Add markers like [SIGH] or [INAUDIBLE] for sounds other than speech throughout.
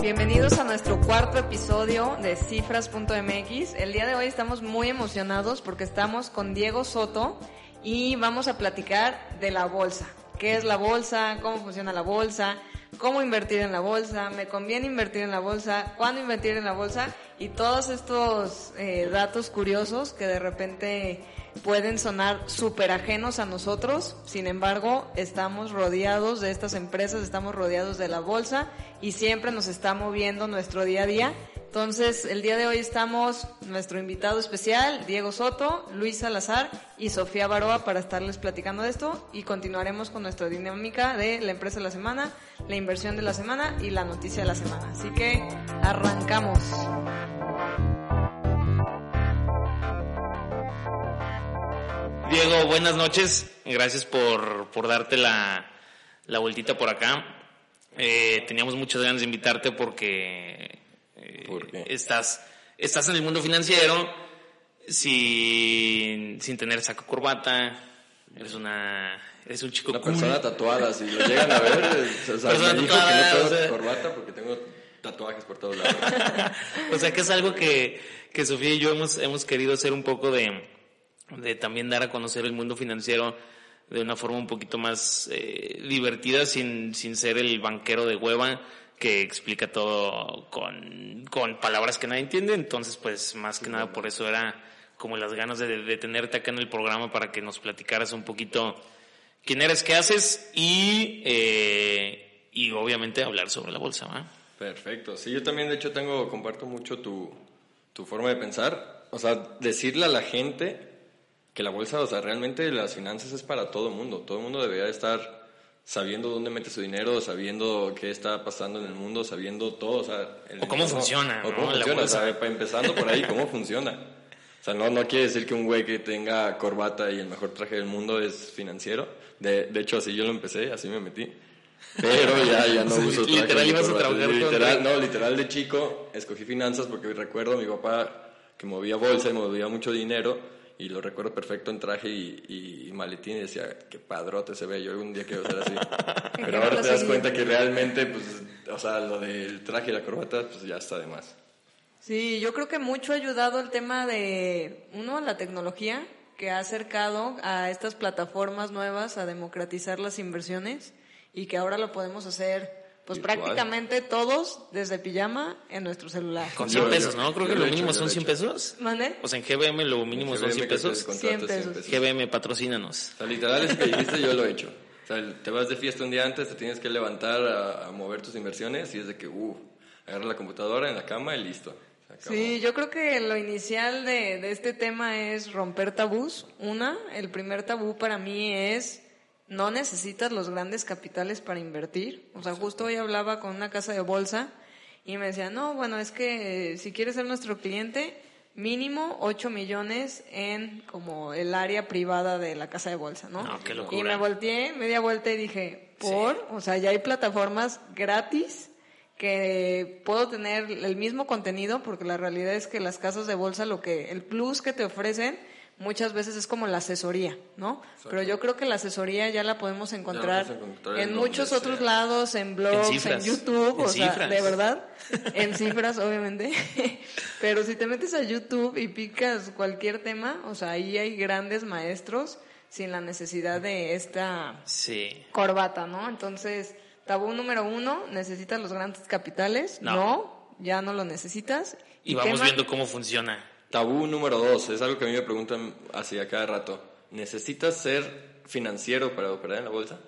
Bienvenidos a nuestro cuarto episodio de cifras.mx. El día de hoy estamos muy emocionados porque estamos con Diego Soto y vamos a platicar de la bolsa. ¿Qué es la bolsa? ¿Cómo funciona la bolsa? ¿Cómo invertir en la bolsa? ¿Me conviene invertir en la bolsa? ¿Cuándo invertir en la bolsa? Y todos estos eh, datos curiosos que de repente pueden sonar súper ajenos a nosotros, sin embargo, estamos rodeados de estas empresas, estamos rodeados de la bolsa y siempre nos está moviendo nuestro día a día. Entonces, el día de hoy estamos nuestro invitado especial, Diego Soto, Luis Salazar y Sofía Baroa para estarles platicando de esto y continuaremos con nuestra dinámica de la empresa de la semana, la inversión de la semana y la noticia de la semana. Así que arrancamos. Diego, buenas noches. Gracias por, por darte la, la vueltita por acá. Eh, teníamos muchas ganas de invitarte porque ¿Por qué? estás, estás en el mundo financiero sin, sin tener saco corbata. Eres una eres un chico Una cool. persona tatuada, si lo llegan a ver, [LAUGHS] o sea, Persona me dijo tatuada, que no o tengo sea. corbata porque tengo tatuajes por todos lados. [LAUGHS] o sea que es algo que, que Sofía y yo hemos, hemos querido hacer un poco de, de también dar a conocer el mundo financiero de una forma un poquito más eh, divertida sin, sin ser el banquero de hueva que explica todo con, con palabras que nadie entiende. Entonces, pues más que nada por eso era como las ganas de, de tenerte acá en el programa para que nos platicaras un poquito quién eres, qué haces y, eh, y obviamente hablar sobre la bolsa. ¿va? Perfecto. Sí, yo también de hecho tengo, comparto mucho tu, tu forma de pensar. O sea, decirle a la gente que la bolsa, o sea, realmente las finanzas es para todo mundo. Todo el mundo debería estar sabiendo dónde mete su dinero, sabiendo qué está pasando en el mundo, sabiendo todo, o sea... el O cómo entorno, funciona, O ¿no? cómo La funciona, o sea, empezando por ahí, cómo funciona. O sea, no, no quiere decir que un güey que tenga corbata y el mejor traje del mundo es financiero. De, de hecho, así yo lo empecé, así me metí. Pero ya, ya no [LAUGHS] Sí, uso traje literal ibas a trabajar no, literal de chico escogí finanzas porque recuerdo a mi papá que movía bolsa y movía mucho dinero y lo recuerdo perfecto en traje y, y- y maletín y decía, qué padrote se ve, yo algún día quiero ser así. [LAUGHS] Pero ahora te das cuenta que realmente, pues, o sea, lo del traje y la corbata, pues ya está de más. Sí, yo creo que mucho ha ayudado el tema de, uno, la tecnología, que ha acercado a estas plataformas nuevas a democratizar las inversiones y que ahora lo podemos hacer, pues Virtual. prácticamente todos desde pijama en nuestro celular. Con Yo- 100 pesos, ¿no? Creo que lo mínimo hecho, son lo he 100 hecho. pesos. ¿Mande? O sea, en GBM lo mínimo son 100 GBM que te pesos. contrata 100 pesos. GBM, patrocínanos. O sea, literal, eso que [LAUGHS] dijiste yo lo he hecho. O sea, te vas de fiesta un día antes, te tienes que levantar a, a mover tus inversiones y es de que, uh, agarra la computadora en la cama y listo. Sí, yo creo que lo inicial de, de este tema es romper tabús. Una, el primer tabú para mí es no necesitas los grandes capitales para invertir. O sea, justo hoy hablaba con una casa de bolsa y me decía, no, bueno, es que eh, si quieres ser nuestro cliente, mínimo 8 millones en como el área privada de la casa de bolsa, ¿no? No, qué y me volteé media vuelta y dije, ¿por? O sea, ya hay plataformas gratis que puedo tener el mismo contenido porque la realidad es que las casas de bolsa lo que el plus que te ofrecen muchas veces es como la asesoría, ¿no? Pero yo creo que la asesoría ya la podemos encontrar, en en muchos otros sea. lados, en blogs, en, cifras. YouTube, En o sea, de verdad, en cifras obviamente. [LAUGHS] Pero si te metes a YouTube y picas cualquier tema, o sea, ahí hay grandes maestros sin la necesidad de esta Sí. corbata, ¿no? Entonces, tabú número uno, ¿necesitas los grandes capitales? No. No, ya no lo necesitas. Y vamos viendo cómo funciona. Tabú número dos, es algo que a mí me preguntan así a cada rato. ¿Necesitas ser financiero para operar en la bolsa?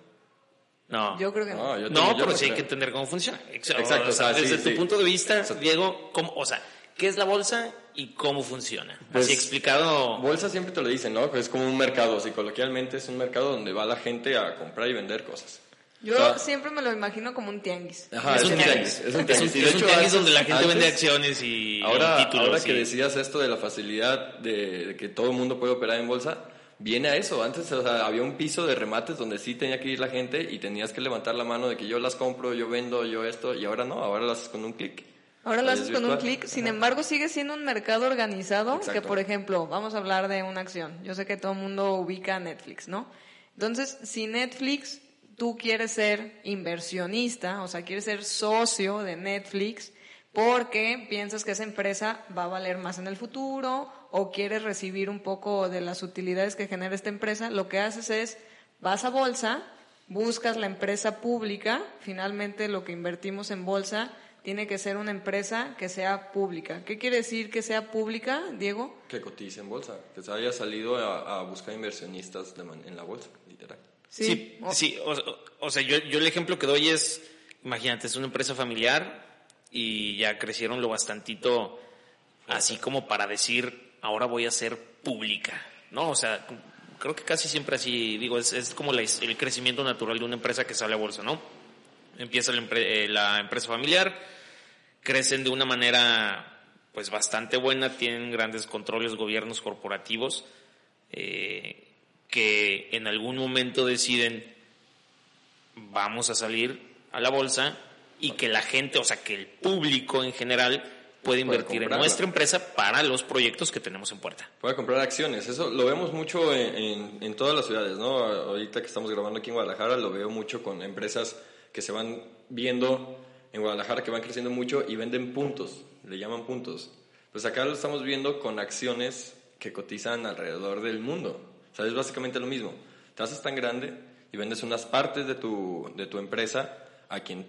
No. Yo creo que no. No, yo pero sí hay que entender cómo funciona. Exacto. Exacto, o sea, o sea, sí, desde tu sí. punto de vista, Diego, ¿cómo, o sea, ¿qué es la bolsa y cómo funciona. Pues, Así explicado. Bolsa siempre te lo dicen, ¿no? Es como un mercado, si coloquialmente es un mercado donde va la gente a comprar y vender cosas. Yo O sea, siempre me lo imagino como un tianguis. Ajá, es un tianguis. Es un Es un, tianguis. Y de es un hecho, tianguis antes- donde la gente antes- vende acciones y, Ahora, títulos. ahora que y- decías esto de la facilidad de, de que todo el mundo puede operar en bolsa, viene a eso. Antes o sea, había un piso de remates donde sí tenía que ir la gente y tenías que levantar la mano de que yo las compro, yo vendo, yo esto, y ahora no, ahora lo haces con un clic. Ahora lo haces es con un clic, sin embargo sigue siendo un mercado organizado que, por ejemplo, vamos a hablar de una acción. Yo sé que todo el mundo ubica a Netflix, ¿no? Entonces, si Netflix, tú quieres ser inversionista, o sea, quieres ser socio de Netflix, porque piensas que esa empresa va a valer más en el futuro o quieres recibir un poco de las utilidades que genera esta empresa, lo que haces es, vas a bolsa, buscas la empresa pública, finalmente lo que invertimos en bolsa tiene que ser una empresa que sea pública. ¿Qué quiere decir que sea pública, Diego? Que cotice en bolsa, que se haya salido a, a buscar inversionistas en la bolsa, literal. Sí, O- sí. O, o sea, yo, yo el ejemplo que doy es, imagínate, es una empresa familiar y ya crecieron lo bastantito así como para decir, ahora voy a ser pública, ¿no? O sea, creo que casi siempre así, digo, es, es como la- el crecimiento natural de una empresa que sale a bolsa, ¿no? Empieza la, empre- eh, la empresa familiar, crecen de una manera pues bastante buena, tienen grandes controles, gobiernos corporativos, eh, que en algún momento deciden vamos a salir a la bolsa y que la gente, o sea, que el público en general puede invertir en nuestra empresa para los proyectos que tenemos en puerta. Puede comprar acciones, eso lo vemos mucho en, en- en todas las ciudades, ¿no? Ahorita que estamos grabando aquí en Guadalajara, lo veo mucho con empresas que se van viendo en Guadalajara, que van creciendo mucho y venden puntos, le llaman puntos. Pues acá lo estamos viendo con acciones que cotizan alrededor del mundo. O sea, es básicamente lo mismo. Te haces tan grande y vendes unas partes de tu, de tu empresa a quien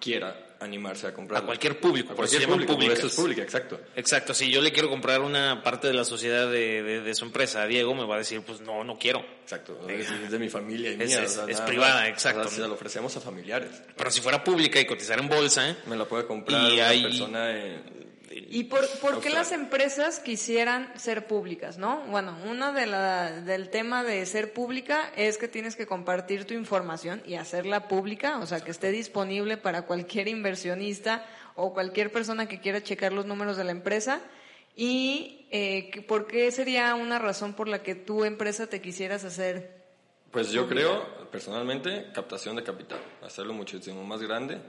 quiera animarse a comprar. A cualquier público, A por eso cualquier público, eso es pública, exacto. Exacto, si yo le quiero comprar una parte de la sociedad de, de- de su empresa a Diego, me va a decir, pues no, no quiero. Exacto, sea, es, es de mi familia y Es- mía. es- o sea, es nada privada, exacto. O sea, la ofrecemos a familiares. Pero si fuera pública y cotizar en bolsa, ¿eh? Me la puede comprar Y una hay- persona en... ¿Y por, por qué las empresas quisieran ser públicas, no? Bueno, uno de la, del tema de ser pública es que tienes que compartir tu información y hacerla pública, o sea, que esté disponible para cualquier inversionista o cualquier persona que quiera checar los números de la empresa. ¿Y eh, por qué sería una razón por la que tu empresa te quisieras hacer? Pues yo creo, personalmente, captación de capital. Hacerlo muchísimo más grande.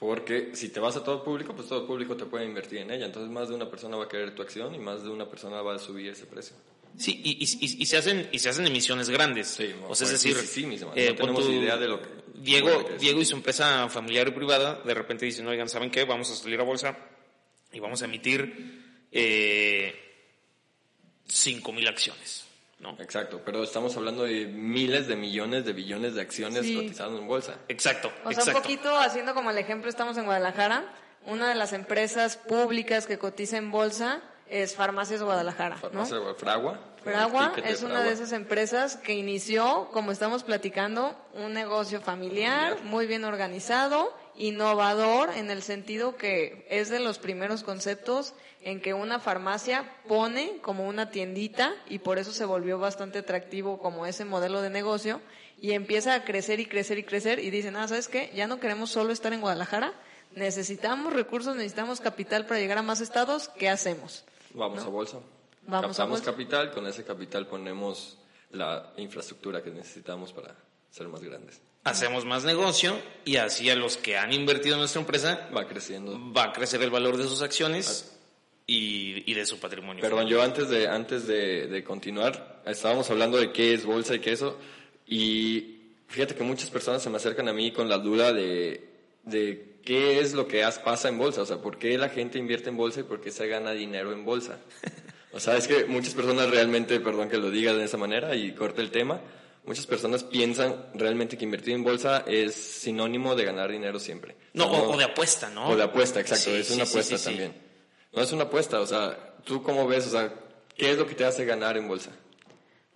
Porque si te vas a todo público, pues todo público te puede invertir en ella. Entonces más de una persona va a querer tu acción y más de una persona va a subir ese precio. Sí, y, y- se hacen y se hacen emisiones grandes. Sí, o sea, es pues, decir, sí, sí, sí, mis hermanos, eh, no tenemos tú, idea de lo que- Diego. Diego y su empresa familiar y privada de repente dicen, oigan, ¿saben qué? Vamos a salir a bolsa y vamos a emitir eh, 5 mil acciones, ¿no? Exacto, pero estamos hablando de miles de millones de billones de acciones Sí. cotizando en bolsa. Exacto, O sea, exacto. un poquito haciendo como el ejemplo, estamos en Guadalajara, una de las empresas públicas que cotiza en bolsa es Farmacias Guadalajara, ¿no? Farmacia Fragua. Fragua es una de esas empresas que inició, como estamos platicando, un negocio familiar, muy bien organizado, innovador, en el sentido que es de los primeros conceptos en que una farmacia pone como una tiendita y por eso se volvió bastante atractivo como ese modelo de negocio y empieza a crecer y crecer y crecer y dicen, ah, ¿sabes qué? Ya no queremos solo estar en Guadalajara, necesitamos recursos, necesitamos capital para llegar a más estados, ¿qué hacemos? Vamos a bolsa. Vamos a Captamos bolsa. capital, con ese capital ponemos la infraestructura que necesitamos para ser más grandes. Hacemos más negocio y así a los que han invertido en nuestra empresa Va creciendo. va a crecer el valor de sus acciones y, y de su patrimonio. Perdón, yo antes de antes de, de continuar, estábamos hablando de qué es bolsa y qué eso, y fíjate que muchas personas se me acercan a mí con la duda de, de qué es lo que pasa en bolsa, o sea, por qué la gente invierte en bolsa y por qué se gana dinero en bolsa. [LAUGHS] O sea, es que muchas personas realmente, perdón que lo diga de esa manera y corte el tema, muchas personas piensan realmente que invertir en bolsa es sinónimo de ganar dinero siempre. No, sea, o, o de apuesta, ¿no? o de apuesta, exacto, Sí, es una sí, apuesta sí, sí. también. No es una apuesta, o sea, ¿tú cómo ves? O sea, ¿qué es lo que te hace ganar en bolsa?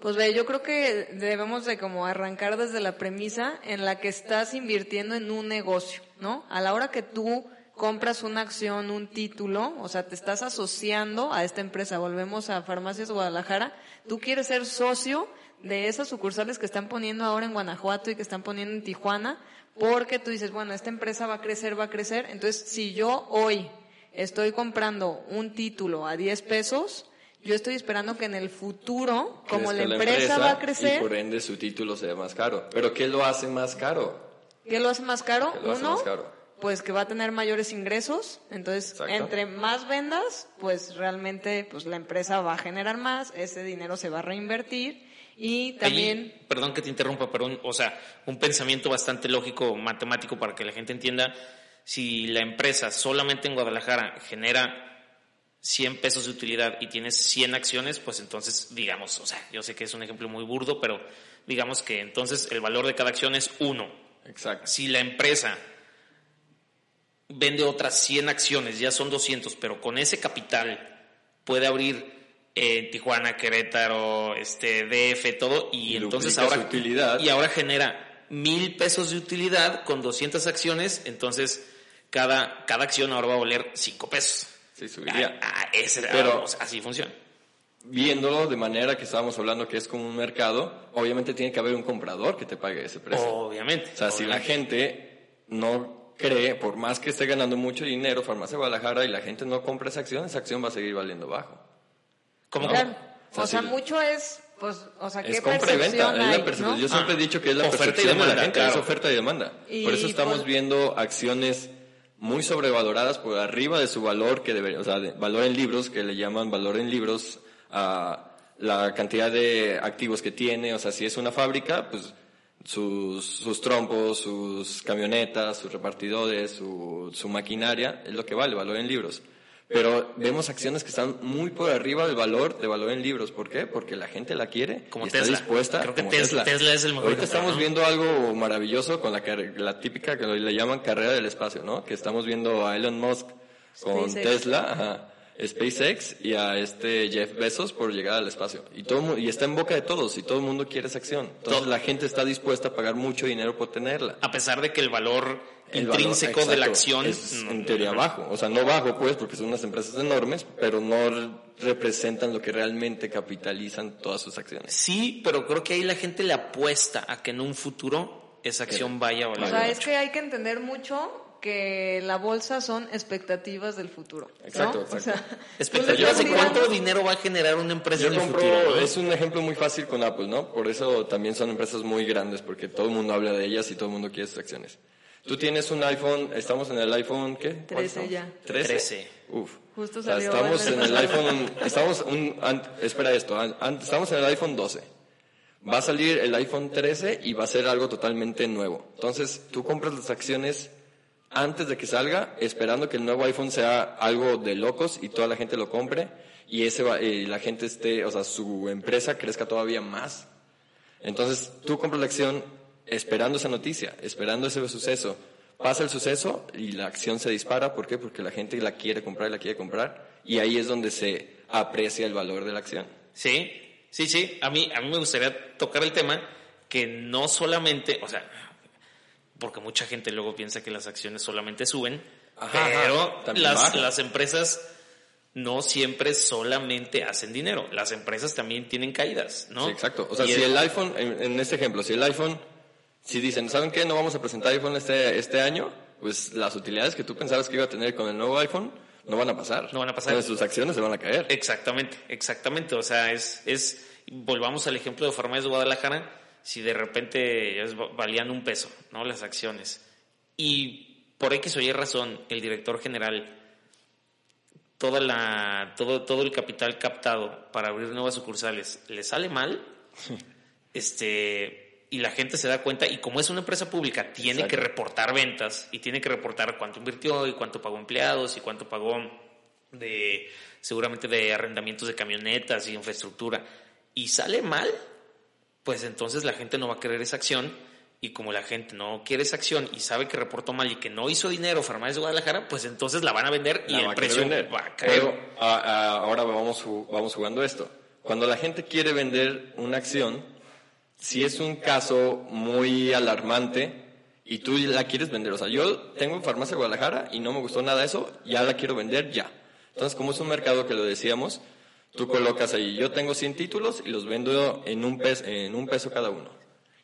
Pues ve, yo creo que debemos de como arrancar desde la premisa en la que estás invirtiendo en un negocio, ¿no? A la hora que tú compras una acción, un título, o sea, te estás asociando a esta empresa. Volvemos a Farmacias Guadalajara. Tú quieres ser socio de esas sucursales que están poniendo ahora en Guanajuato y que están poniendo en Tijuana, porque tú dices, bueno, esta empresa va a crecer, va a crecer. Entonces, si yo hoy estoy comprando un título a 10 pesos, yo estoy esperando que en el futuro, como la empresa, va a crecer, Y por ende su título sea más caro. ¿Pero qué lo hace más caro? ¿qué lo hace más caro? ¿Qué lo hace Uno, más caro? pues que va a tener mayores ingresos, entonces Exacto. entre más vendas, pues realmente pues la empresa va a generar más, ese dinero se va a reinvertir y también Ahí, perdón que te interrumpa, pero un, o sea, un pensamiento bastante lógico, matemático para que la gente entienda. Si la empresa solamente en Guadalajara genera 100 pesos de utilidad y tienes 100 acciones, pues entonces, digamos, o sea, yo sé que es un ejemplo muy burdo, pero digamos que entonces el valor de cada acción es uno. Exacto. Si la empresa vende otras 100 acciones, ya son 200, pero con ese capital puede abrir eh, Tijuana, Querétaro, este DF, todo, y Y entonces ahora utilidad. y ahora genera mil pesos de utilidad con 200 acciones, entonces cada, cada acción ahora va a valer 5 pesos. Sí, subiría. Ah, ah, ese- Pero- así funciona. Viéndolo de manera que estábamos hablando que es como un mercado, obviamente tiene que haber un comprador que te pague ese precio. Obviamente. O sea, si la gente no cree, por más que esté ganando mucho dinero, Farmacia Guadalajara, y la gente no compra esa acción, esa acción va a seguir valiendo bajo. ¿Cómo? claro, O sea, o sea, sí. mucho es pues o sea, ¿qué Es compra y venta. percepción es la hay. ¿no? Yo siempre Ah, he dicho que es la oferta y percepción de demanda, la gente, es oferta y demanda. Y por eso estamos por- viendo acciones muy sobrevaloradas por arriba de su valor que debería, o sea, de- valor en libros, que le llaman valor en libros a la cantidad de activos que tiene, o sea, si es una fábrica, pues sus, sus trompos, sus camionetas, sus repartidores, su, su maquinaria, es lo que vale, valor en libros. Pero vemos acciones que están muy por arriba del valor de valor en libros. ¿Por qué? Porque la gente la quiere Como y está Tesla. dispuesta. Creo que como Tesla- Tesla es el mejor Ahorita estamos ¿no? viendo algo maravilloso con la, car- la típica que le llaman carrera del espacio, ¿no? Que estamos viendo a Elon Musk con SpaceX. Tesla, ajá, SpaceX y a este Jeff Bezos por llegar al espacio. Y todo y está en boca de todos y todo el mundo quiere esa acción. Entonces Todo. la gente está dispuesta a pagar mucho dinero por tenerla. A pesar de que el valor El valor, intrínseco de la acción es no- en teoría bajo. O sea, no bajo pues porque son unas empresas enormes, pero no re- representan lo que realmente capitalizan todas sus acciones. Sí, pero creo que ahí la gente le apuesta a que en un futuro esa acción vaya a valer O sea, es que hay que entender mucho que la bolsa son expectativas del futuro. ¿no? Exacto, O exacto. sea, Expectativas de cuánto dinero va a generar una empresa Yo en el compro, futuro. ¿no? es un ejemplo muy fácil con Apple, ¿no? Por eso también son empresas muy grandes, porque todo el mundo habla de ellas y todo el mundo quiere sus acciones. Tú tienes un iPhone, estamos en el iPhone, ¿qué? ¿Cuál 13 estamos? ya. 13. 13. Uf. Justo O sea, salió estamos en el iPhone, estamos un, an- espera esto, an- an- estamos en el iPhone 12. Va a salir el iPhone 13 y va a ser algo totalmente nuevo. Entonces, tú compras las acciones antes de que salga, esperando que el nuevo iPhone sea algo de locos y toda la gente lo compre y ese va- y la gente esté, o sea, su empresa crezca todavía más. Entonces, tú compras la acción esperando esa noticia, esperando ese suceso. Pasa el suceso y la acción se dispara. ¿Por qué? Porque la gente la quiere comprar la quiere comprar. Y ahí es donde se aprecia el valor de la acción. Sí, sí, sí. A mí, a mí me gustaría tocar el tema que no solamente, o sea, porque mucha gente luego piensa que las acciones solamente suben, Ajá, pero ajá, las, las empresas no siempre solamente hacen dinero. Las empresas también tienen caídas, ¿no? Sí, exacto. O sea, Y si el iPhone, en, en este ejemplo, si el iPhone, si dicen, ¿saben qué? No vamos a presentar iPhone este, este año, pues las utilidades que tú pensabas que iba a tener con el nuevo iPhone no van a pasar. No van a pasar. Entonces sus acciones se van a caer. Exactamente, exactamente. O sea, es, es, volvamos al ejemplo de Farmacias de Guadalajara, si de repente valían un peso, ¿no? Las acciones. Y por X o Y razón, el director general, toda la, todo, todo el capital captado para abrir nuevas sucursales, le sale mal, [LAUGHS] este, y la gente se da cuenta, y como es una empresa pública, tiene Exacto. que reportar ventas, y tiene que reportar cuánto invirtió, y cuánto pagó empleados, y cuánto pagó de seguramente de arrendamientos de camionetas y infraestructura y sale mal, pues entonces la gente no va a querer esa acción y como la gente no quiere esa acción y sabe que reportó mal y que no hizo dinero Farmacias de Guadalajara, pues entonces la van a vender y La el a querer precio vender. va a caer. Pero a- a- ahora vamos, vamos jugando esto. Cuando la gente quiere vender una acción, si es un caso muy alarmante y tú la quieres vender. O sea, yo tengo farmacia Guadalajara y no me gustó nada eso, ya la quiero vender ya. Entonces, como es un mercado que lo decíamos, tú colocas ahí, yo tengo 100 títulos y los vendo en un, peso, en un peso cada uno.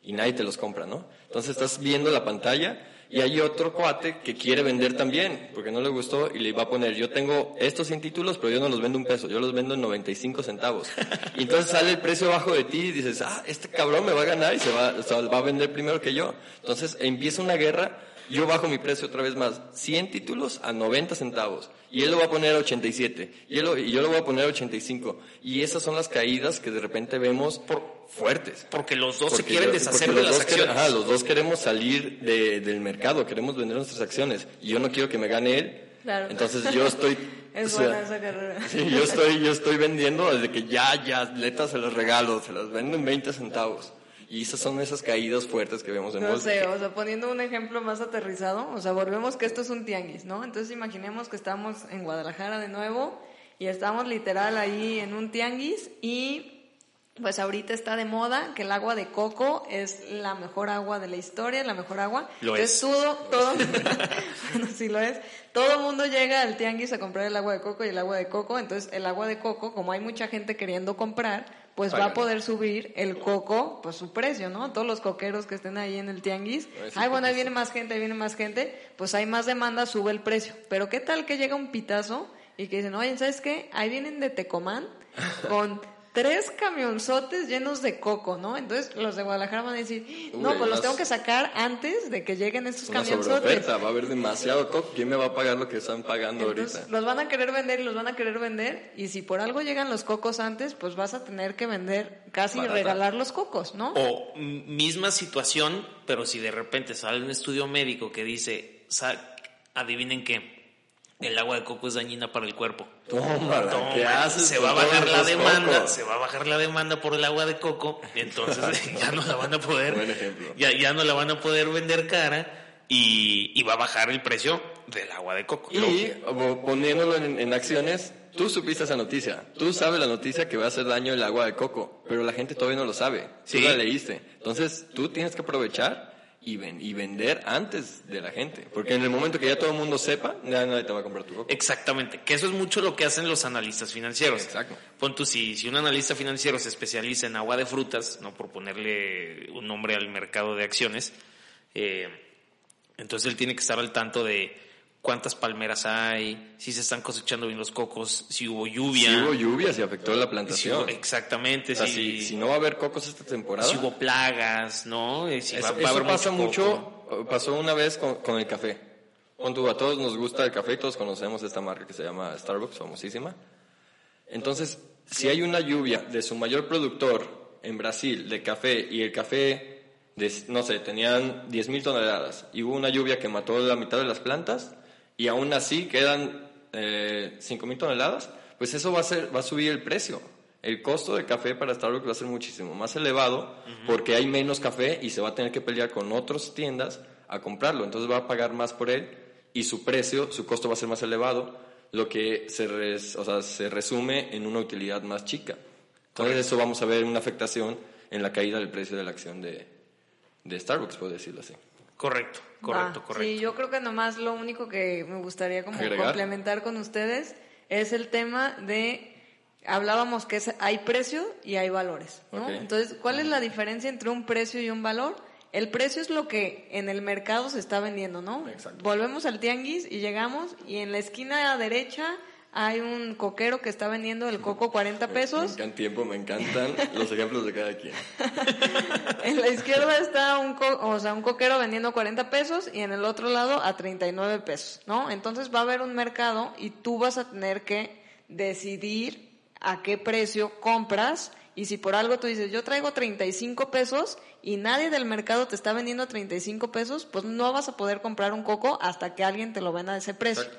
Y nadie te los compra, ¿no? Entonces estás viendo la pantalla y hay otro cuate que quiere vender también, porque no le gustó y le va a poner, yo tengo estos 100 títulos, pero yo no los vendo un peso, yo los vendo en 95 centavos. Y entonces sale el precio abajo de ti y dices, ah, este cabrón me va a ganar y se va, va a vender primero que yo. Entonces empieza una guerra yo bajo mi precio otra vez más, 100 títulos a 90 centavos, y él lo va a poner a 87, y, él y yo lo voy a poner a 85, y esas son las caídas que de repente vemos por fuertes. Porque los dos se quieren deshacer de las acciones. ajá, los dos queremos salir de, del mercado, queremos vender nuestras acciones, y yo no quiero que me gane él. Entonces yo estoy [LAUGHS] es buena esa carrera. [LAUGHS] Sí, yo estoy, yo estoy vendiendo desde que ya, ya, letras se las regalo, se las vendo en 20 centavos. Y esas son esas caídas fuertes que vemos en No sé, o sea, poniendo un ejemplo más aterrizado, o sea, volvemos que esto es un tianguis, ¿no? Entonces imaginemos que estamos en Guadalajara de nuevo y estamos literal ahí en un tianguis y pues ahorita está de moda que el agua de coco es la mejor agua de la historia, la mejor agua. Lo es. Todo, todo, [LAUGHS] [LAUGHS] bueno, sí lo es. Todo el mundo llega al tianguis a comprar el agua de coco y el agua de coco, entonces el agua de coco, como hay mucha gente queriendo comprar, pues va a poder subir el coco, pues su precio, ¿no? Todos los coqueros que estén ahí en el tianguis, ay, bueno, ahí viene más gente, ahí viene más gente, pues hay más demanda, sube el precio. Pero ¿qué tal que llega un pitazo y que dicen, oye, ¿sabes qué? Ahí vienen de Tecomán [LAUGHS] con tres camionzotes llenos de coco, ¿no? Entonces los de Guadalajara van a decir, no, pues los tengo que sacar antes de que lleguen estos camionzotes. va a haber demasiado coco, ¿quién me va a pagar lo que están pagando ahorita? Los van a querer vender y los van a querer vender y si por algo llegan los cocos antes, pues vas a tener que vender, casi regalar los cocos, ¿no? O misma situación, pero si de repente sale un estudio médico que dice, adivinen qué, el agua de coco es dañina para el cuerpo. Toma, ¿qué haces? Se va a bajar la demanda, se va a bajar la demanda por el agua de coco, entonces [LAUGHS] [LAUGHS] ya no la van a poder, ya, ya no la van a poder vender cara y, y, va a bajar el precio del agua de coco. Y poniéndolo en, acciones, tú supiste esa noticia, tú sabes la noticia que va a hacer daño el agua de coco, pero la gente todavía no lo sabe, tú la leíste, entonces tú tienes que aprovechar y, y vender antes de la gente. Porque en el momento que ya todo el mundo sepa, ya nadie te va a comprar tu coco. Exactamente, que eso es mucho lo que hacen los analistas financieros. Exacto. Pon tú, si, si un analista financiero se especializa en agua de frutas, no por ponerle un nombre al mercado de acciones, eh, entonces él tiene que estar al tanto de cuántas palmeras hay, si se están cosechando bien los cocos, si hubo lluvia. Si hubo lluvia, si afectó la plantación. exactamente. si, si, no va a haber cocos esta temporada. Si hubo plagas, ¿no? Si eso, pasa mucho, pasó una vez con, el café. Cuando a todos nos gusta el café, todos conocemos esta marca que se llama Starbucks, famosísima. Entonces, si hay una lluvia de su mayor productor en Brasil de café y el café, de, no sé, tenían 10.000 toneladas y hubo una lluvia que mató la mitad de las plantas, y aún así quedan eh, 5.000 toneladas, pues eso va a, ser, va a subir el precio. El costo de café para Starbucks va a ser muchísimo más elevado porque hay menos café y se va a tener que pelear con otras tiendas a comprarlo. Entonces va a pagar más por él y su precio, su costo va a ser más elevado, lo que se, o sea, se resume en una utilidad más chica. Entonces eso vamos a ver una afectación en la caída del precio de la acción de, de Starbucks, puedo decirlo así. Correcto, correcto, correcto. Sí, yo creo que nomás lo único que me gustaría como complementar con ustedes es el tema de hablábamos que hay precio y hay valores, ¿no? Entonces, ¿cuál es la diferencia entre un precio y un valor? El precio es lo que en el mercado se está vendiendo, ¿no? Exacto. Volvemos al tianguis y llegamos y en la esquina derecha hay un coquero que está vendiendo el coco 40 pesos. Me tiempo, me encantan [LAUGHS] los ejemplos de cada quien. [LAUGHS] en la izquierda está un, o sea, un coquero vendiendo 40 pesos y en el otro lado a 39 pesos, ¿no? Entonces va a haber un mercado y tú vas a tener que decidir a qué precio compras y si por algo tú dices, yo traigo 35 pesos y nadie del mercado te está vendiendo 35 pesos, pues no vas a poder comprar un coco hasta que alguien te lo venda a ese precio.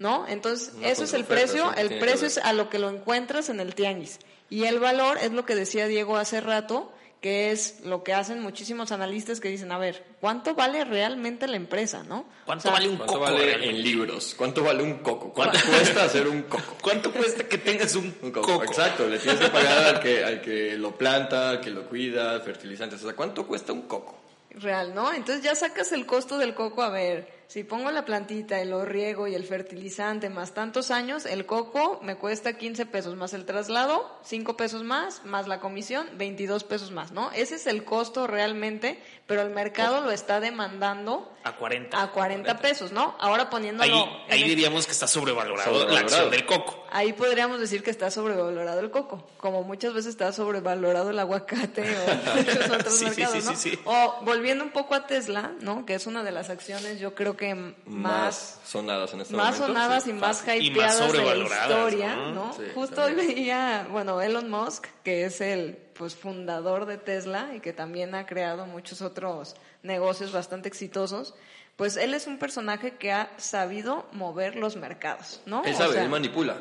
¿No? Entonces, eso es el precio, el precio es a lo que lo encuentras en el tianguis. Y el valor es lo que decía Diego hace rato, que es lo que hacen muchísimos analistas que dicen, a ver, ¿cuánto vale realmente la empresa, no? ¿Cuánto vale un ¿cuánto coco? vale en libros? ¿Cuánto vale un coco? ¿Cuánto [LAUGHS] cuesta hacer un coco? ¿Cuánto cuesta que tengas un, coco? Exacto, le tienes que pagar al que, al que lo planta, al que lo cuida, fertilizantes. O sea, ¿cuánto cuesta un coco? real, ¿no? Entonces ya sacas el costo del coco, a ver, si pongo la plantita, el riego y el fertilizante más tantos años, el coco me cuesta 15 pesos más el traslado, 5 pesos más, más la comisión, 22 pesos más, ¿no? Ese es el costo realmente, pero el mercado lo está demandando a 40. A 40 pesos, ¿no? Ahora poniéndolo... Ahí, ahí diríamos que está sobrevalorado, la acción del coco. Ahí podríamos decir que está sobrevalorado el coco, como muchas veces está sobrevalorado el aguacate o [LAUGHS] muchos otros mercados, ¿no? O volviendo un poco a Tesla, ¿no? Que es una de las acciones, yo creo que más, sonadas en este más sonadas y más hypeadas de la historia, ¿no? Justo hoy veía, bueno, Elon Musk, que es el pues fundador de Tesla y que también ha creado muchos otros negocios bastante exitosos, pues él es un personaje que ha sabido mover los mercados, ¿no? Él sabe, él manipula.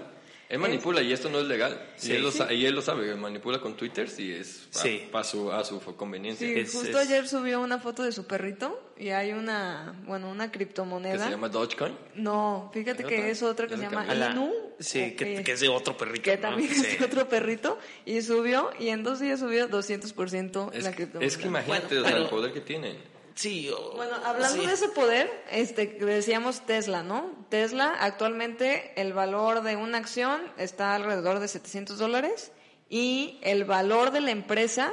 Él manipula y esto no es legal. y, él lo y, él lo sabe, manipula con Twitter y es a, su, a su conveniencia. Sí, justo ayer subió una foto de su perrito y hay una, bueno, una criptomoneda. ¿Que se llama Dogecoin? No, fíjate que es otra que se llama Inu. Sí, que, es de otro perrito. Que también es de otro perrito y subió y en dos días subió 200% es, la criptomoneda. Es que imagínate el poder que tienen. Sí, bueno, hablando de ese poder, este, decíamos Tesla, ¿no? Tesla, actualmente el valor de una acción está alrededor de 700 dólares y el valor de la empresa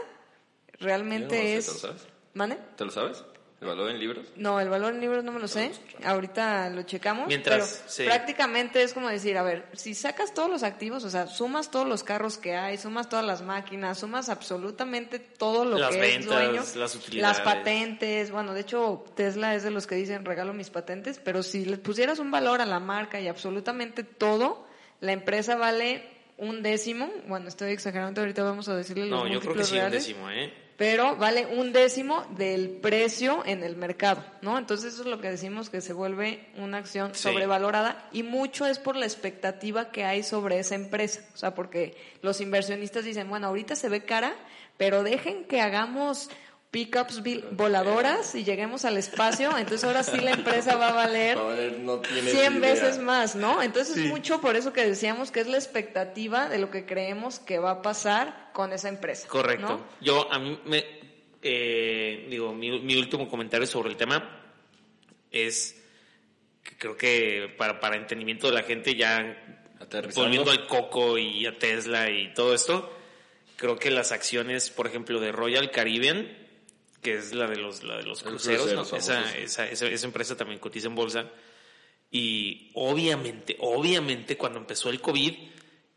realmente es... ¿Te lo sabes? ¿Mane? ¿Te lo sabes? ¿El valor en libros? No, el valor en libros no me lo sé. Ahorita lo checamos. Mientras, pero prácticamente es como decir, a ver, si sacas todos los activos, o sea, sumas todos los carros que hay, sumas todas las máquinas, sumas absolutamente todo lo que es dueño, las, las patentes. Bueno, de hecho, Tesla es de los que dicen regalo mis patentes, pero si le pusieras un valor a la marca y absolutamente todo, la empresa vale un décimo. Bueno, estoy exagerando, ahorita vamos a decirle los No, yo creo que sí, un décimo, ¿eh? Pero vale un décimo del precio en el mercado, ¿no? Entonces eso es lo que decimos que se vuelve una acción sobrevalorada y mucho es por la expectativa que hay sobre esa empresa, o sea, porque los inversionistas dicen, bueno, ahorita se ve cara, pero dejen que hagamos pickups voladoras y lleguemos al espacio, entonces ahora sí la empresa va a valer, 100 veces más, ¿no? Entonces es mucho por eso que decíamos que es la expectativa de lo que creemos que va a pasar con esa empresa. Correcto. Yo, a mí me, eh, digo, mi, mi, último comentario sobre el tema es que creo que para, para entendimiento de la gente ya, volviendo al Coco y a Tesla y todo esto, creo que las acciones, por ejemplo, de Royal Caribbean, que es la de los, la de los cruceros, esa, esa, esa, empresa también cotiza en bolsa. Y obviamente, obviamente cuando empezó el COVID,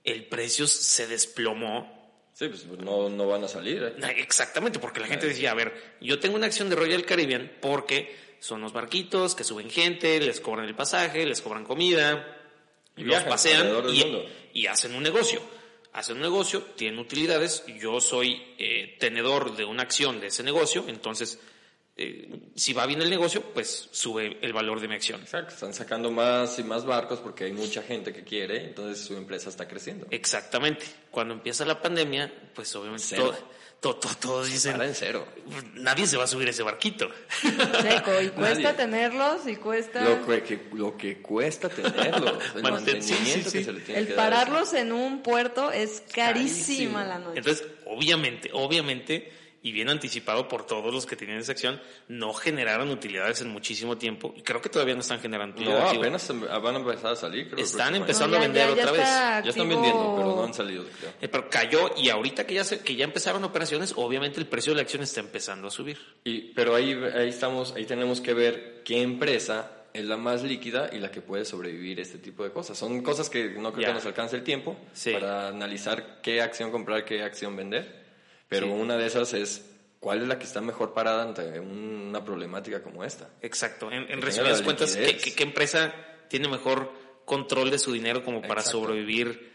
el precio se desplomó. Sí, pues no, no van a salir. ¿eh? Exactamente, porque la gente decía, a ver, yo tengo una acción de Royal Caribbean porque son los barquitos que suben gente, les cobran el pasaje, les cobran comida, y los pasean y, y hacen un negocio hacen un negocio, tienen utilidades, yo soy eh, tenedor de una acción de ese negocio, entonces eh, si va bien el negocio, pues sube el valor de mi acción. Exacto, están sacando más y más barcos porque hay mucha gente que quiere, entonces su empresa está creciendo. Exactamente. Cuando empieza la pandemia, pues obviamente todo todos dicen. en cero. Nadie se va a subir ese barquito. Seco, y [LAUGHS] cuesta tenerlos y cuesta. Lo que, lo que cuesta tenerlos. [LAUGHS] El mantenimiento que se le tiene El pararlos en un puerto es carísima la noche. Entonces, obviamente, obviamente y bien anticipado por todos los que tienen esa acción, no generaron utilidades en muchísimo tiempo y creo que todavía no están generando utilidades. No, apenas van a empezar a salir. están empezando a vender otra vez. Ya están vendiendo, pero no han salido. Eh, pero cayó y ahorita que ya, se, que ya empezaron operaciones, obviamente el precio de la acción está empezando a subir. Y, pero ahí, ahí, estamos, ahí tenemos que ver qué empresa es la más líquida y la que puede sobrevivir este tipo de cosas. Son cosas que no creo que nos alcance el tiempo para analizar qué acción comprar, qué acción vender. Pero una de esas es cuál es la que está mejor parada ante una problemática como esta. Exacto. En, resumidas cuentas, ¿qué, empresa tiene mejor control de su dinero como para sobrevivir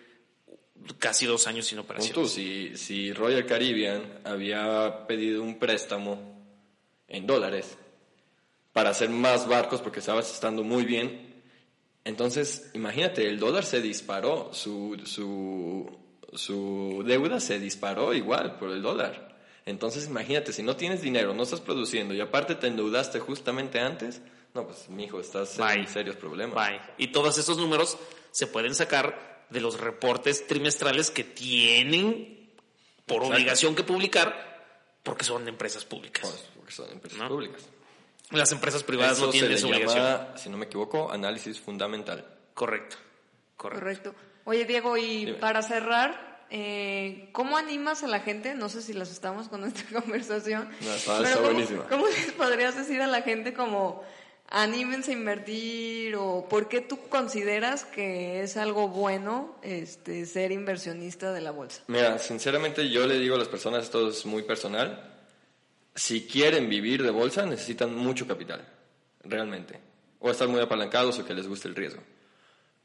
casi dos años sin operación? Tú, si, si Royal Caribbean había pedido un préstamo en dólares para hacer más barcos porque estaba estando muy bien, entonces imagínate, el dólar se disparó, su, su su deuda se disparó igual por el dólar. Entonces imagínate, si no tienes dinero, no estás produciendo y aparte te endeudaste justamente antes, no, pues mi hijo, estás en serios problemas. Bye. Y todos esos números se pueden sacar de los reportes trimestrales que tienen por obligación que publicar porque son empresas públicas. Pues, porque son empresas ¿No? públicas. Las empresas privadas Eso no se tienen le esa obligación. llama, si no me equivoco, análisis fundamental. Correcto. Correcto. Correcto. Oye, Diego, y Dime. para cerrar, eh, ¿cómo animas a la gente? No sé si las estamos con esta [LAUGHS] conversación. No, está- pero está ¿cómo- buenísima. ¿Cómo les podrías decir a la gente como anímense a invertir o por qué tú consideras que es algo bueno este, ser inversionista de la bolsa? Mira, sinceramente yo le digo a las personas, esto es muy personal, si quieren vivir de bolsa necesitan mucho capital, realmente. O estar muy apalancados o que les guste el riesgo.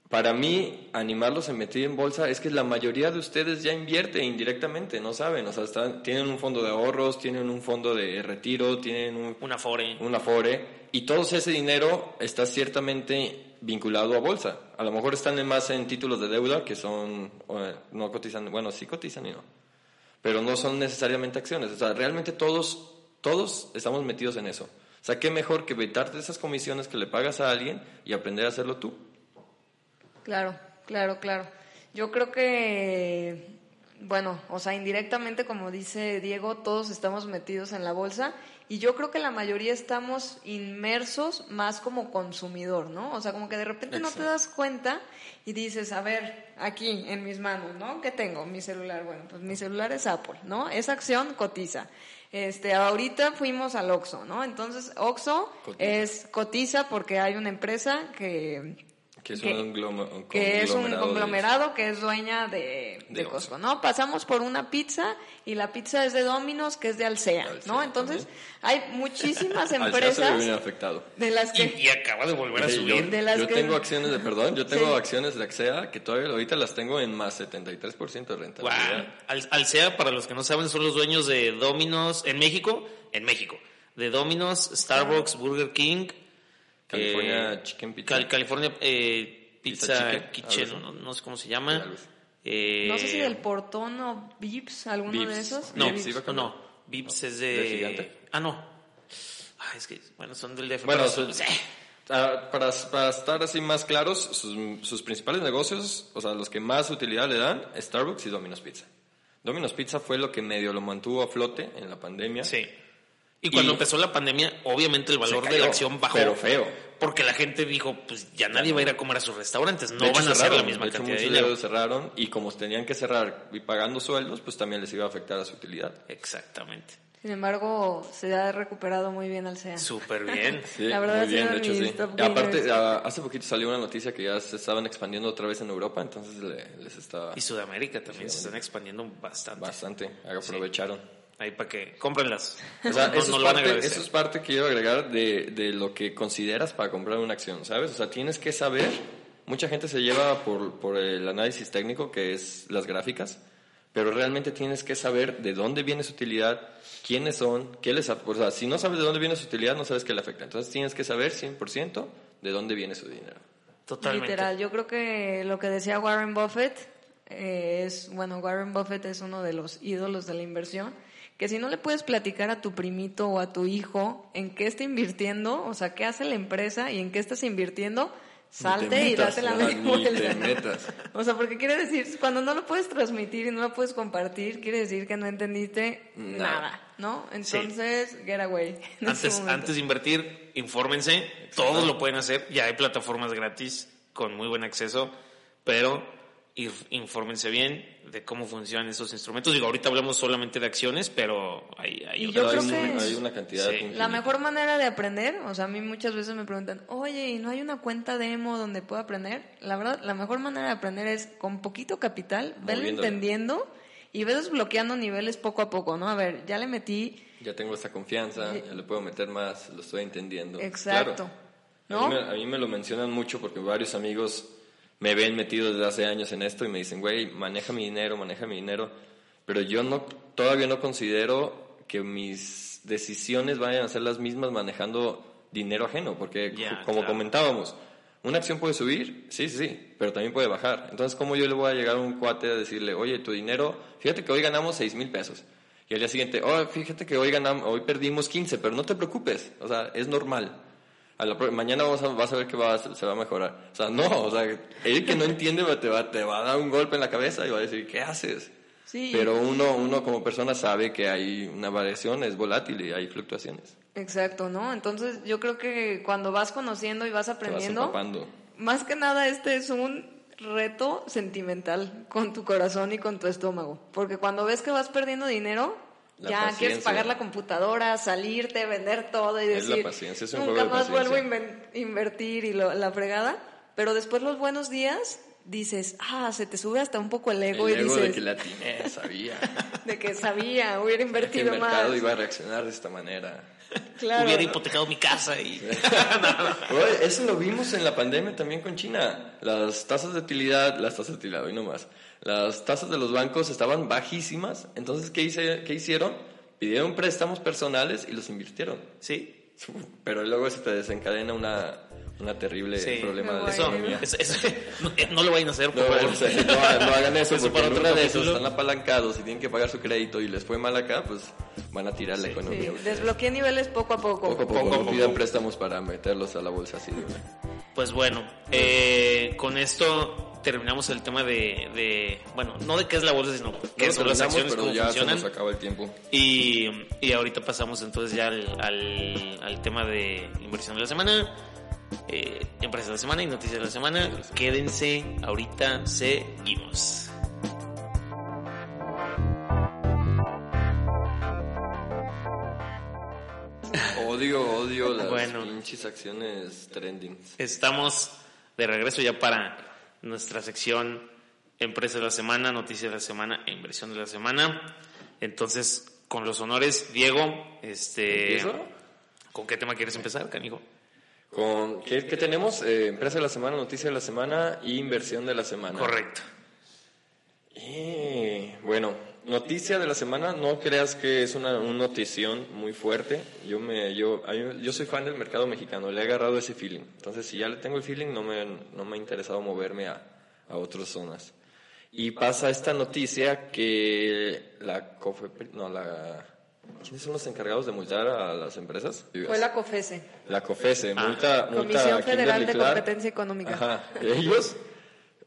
Para mí, animarlos a invertir en bolsa es que la mayoría de ustedes ya invierte indirectamente, no saben. O sea, están- tienen un fondo de ahorros, tienen un fondo de retiro, tienen un, Un Afore. un Afore, y todo ese dinero está ciertamente vinculado a bolsa. A lo mejor están en más en títulos de deuda que son, no cotizan, bueno, sí cotizan y no, pero no son necesariamente acciones. O sea, realmente todos, todos estamos metidos en eso. O sea, qué mejor que evitarte esas comisiones que le pagas a alguien y aprender a hacerlo tú. Claro, claro, claro. Yo creo que, bueno, o sea, indirectamente, como dice Diego, todos estamos metidos en la bolsa y yo creo que la mayoría estamos inmersos más como consumidor, ¿no? O sea, como que de repente no te das cuenta y dices, a ver, aquí en mis manos, ¿no? ¿Qué tengo? Mi celular, bueno, pues mi celular es Apple, ¿no? Esa acción cotiza. Este, ahorita fuimos al Oxxo, ¿no? Entonces, Oxxo Cotiza. es cotiza porque hay una empresa que Que es Que- un, gloma- un que es un conglomerado que es dueña de, De de Costco. ¿no? Pasamos por una pizza y la pizza es de Domino's, que es de Alsea, Alsea ¿no? Entonces, hay muchísimas [LAUGHS] empresas se afectado. de las Y, que... y acaba de volver a subir. Yo, De las yo que- tengo acciones de, perdón, yo tengo [LAUGHS] Sí. acciones de Axea que todavía ahorita las tengo en más 73% de rentabilidad. Guau. Al, Alsea, para los que no saben, son los dueños de Domino's en México, en México, de Domino's, Starbucks, Burger King, California eh, Chicken Pizza. Cal- California eh, Pizza, Pizza Chicken, Kitchen, no, no sé cómo se llama. Eh, No sé si del Portón o Vips, alguno Vips. de esos. No, Vips, no, no, Vips es de... ¿De gigante? Ah, no. Ah, es que, bueno, son del DF. Bueno, pero- su- Ah, para, para estar así más claros, sus, sus principales negocios, o sea, los que más utilidad le dan, Starbucks y Domino's Pizza. Domino's Pizza fue lo que medio lo mantuvo a flote en la pandemia. Sí. Y cuando Y- empezó la pandemia, obviamente el valor de la acción bajó. pero feo. Porque la gente dijo, pues ya nadie va a ir a comer a sus restaurantes, no hecho, van a hacer la cerraron, misma de hecho, cantidad de muchos dinero. cerraron y como tenían que cerrar y pagando sueldos, pues también les iba a afectar a su utilidad. Exactamente. Sin embargo, se ha recuperado muy bien Alsea. Súper bien. [LAUGHS] Sí, La verdad, muy ha bien, de hecho sí. Y aparte, ah, hace poquito salió una noticia que ya se estaban expandiendo otra vez en Europa, entonces le- les estaba Y Sudamérica también se están expandiendo bastante. bastante, aprovecharon. Ahí para que cómprenlas. [LAUGHS] O sea, No- eso, no es lo van a parte, eso es parte que quiero agregar de, de lo que consideras para comprar una acción, ¿sabes? O sea, tienes que saber, mucha gente se lleva por, por el análisis técnico, que es las gráficas, pero realmente tienes que saber de dónde viene su utilidad, quiénes son, qué les... O sea, si no sabes de dónde viene su utilidad, no sabes qué le afecta. Entonces tienes que saber 100% de dónde viene su dinero. Totalmente. Literal, yo creo que lo que decía Warren Buffett eh, es, bueno, Warren Buffett es uno de los ídolos de la inversión, que si no le puedes platicar a tu primito o a tu hijo en qué está invirtiendo, o sea, qué hace la empresa y en qué estás invirtiendo, salte y metas, date la vuelta. metas. [LAUGHS] O sea, porque quiere decir, cuando no lo puedes transmitir y no lo puedes compartir, quiere decir que no entendiste Nada. nada, ¿no? Entonces, get away. [LAUGHS] en Antes, antes de invertir, infórmense. Todos lo pueden hacer. Ya hay plataformas gratis con muy buen acceso, pero infórmense bien de cómo funcionan esos instrumentos. Digo, ahorita hablamos solamente de acciones, pero hay, hay Y otras. yo Pero creo hay, que- muy- hay una cantidad Sí. La mejor manera de aprender, o sea, a mí muchas veces me preguntan, oye, ¿y no hay una cuenta demo donde pueda aprender? La verdad, la mejor manera de aprender es con poquito capital, verlo entendiendo y ves desbloqueando niveles poco a poco, ¿no? A ver, ya le metí, Ya tengo esta confianza, ya le puedo meter más, lo estoy entendiendo. exacto, Claro. A, ¿no? mí me, a mí me lo mencionan mucho porque varios amigos me ven metido desde hace años en esto y me dicen, güey, maneja mi dinero, maneja mi dinero. Pero yo no, todavía no considero que mis decisiones vayan a ser las mismas manejando dinero ajeno, porque como claro. comentábamos, una acción puede subir, sí, sí, sí, pero también puede bajar. Entonces, ¿cómo yo le voy a llegar a un cuate a decirle, oye, tu dinero, fíjate que hoy ganamos seis mil pesos? Y al día siguiente, oh, fíjate que hoy, ganamos, hoy perdimos 15, pero no te preocupes, o sea, es normal. A la mañana vas a, vas a ver que va, se va a mejorar. O sea, no, o sea, el que no entiende te va, te va a dar un golpe en la cabeza y va a decir, ¿qué haces? Sí. Pero uno, uno como persona sabe que hay una variación, es volátil y hay fluctuaciones. Exacto, ¿no? Entonces yo creo que cuando vas conociendo y vas vas aprendiendo, empapando. más que nada este es un reto sentimental con tu corazón y con tu estómago. Porque cuando ves que vas perdiendo dinero, La ya quieres pagar la computadora, salirte, vender todo y Es la decir, paciencia, es un nunca juego de más vuelvo a paciencia". inven- invertir y lo- la fregada. Pero después los buenos días dices, ah, se te sube hasta un poco el ego El y ego dices, de que la atiné, sabía. [LAUGHS] de que sabía, hubiera que el invertido mercado más. iba a reaccionar de esta manera. Claro. Hubiera hipotecado mi casa y... [LAUGHS] Eso lo vimos en la pandemia también con China. Las tasas de utilidad, las tasas de utilidad, hoy no más. Las tasas de los bancos estaban bajísimas. Entonces, ¿qué, hice, ¿qué hicieron? Pidieron préstamos personales y los invirtieron. Sí, [LAUGHS] Pero luego se te desencadena una, una terrible Sí. problema de eso, economía. es- es- no, eh, no lo vayan a hacer, por No, favor. o sea, no, no hagan eso, Eso porque para en otro una de esos están apalancados y tienen que pagar su crédito y les fue mal acá, pues van a tirar la Sí, economía. desbloqueé niveles poco a poco. Poco a poco, pidan préstamos para meterlos a la bolsa así. Pues bueno, eh, con esto terminamos el tema de, de- bueno, no de qué es la bolsa, sino qué No son las acciones, pero cómo ya funcionan. se nos acaba el tiempo. Y, y ahorita pasamos entonces ya al, al, al tema de inversión de la semana, eh, empresa de la semana y noticias de la semana. Quédense, ahorita seguimos. Odio, odio las Bueno. pinches acciones trending. Estamos de regreso ya para nuestra sección Empresa de la Semana, Noticias de la Semana e Inversión de la Semana. Entonces, con los honores, Diego, este, ¿Empiezo? ¿con qué tema quieres empezar, canijo? Con, ¿qué, qué tenemos? Eh, empresa de la semana, noticia de la semana y inversión de la semana. Correcto. Eh, bueno, noticia de la semana, no creas que es una, una notición muy fuerte. Yo, me, yo, yo soy fan del mercado mexicano, le he agarrado ese feeling. Entonces, si ya le tengo el feeling, no me, no me ha interesado moverme a, a otras zonas. Y pasa esta noticia que la COFEPRIS, no, la... ¿Quiénes son los encargados de multar a las empresas? Fue la COFESE. La COFESE, Ah. multa, multa Comisión Federal de. Competencia Económica. Ajá, ellos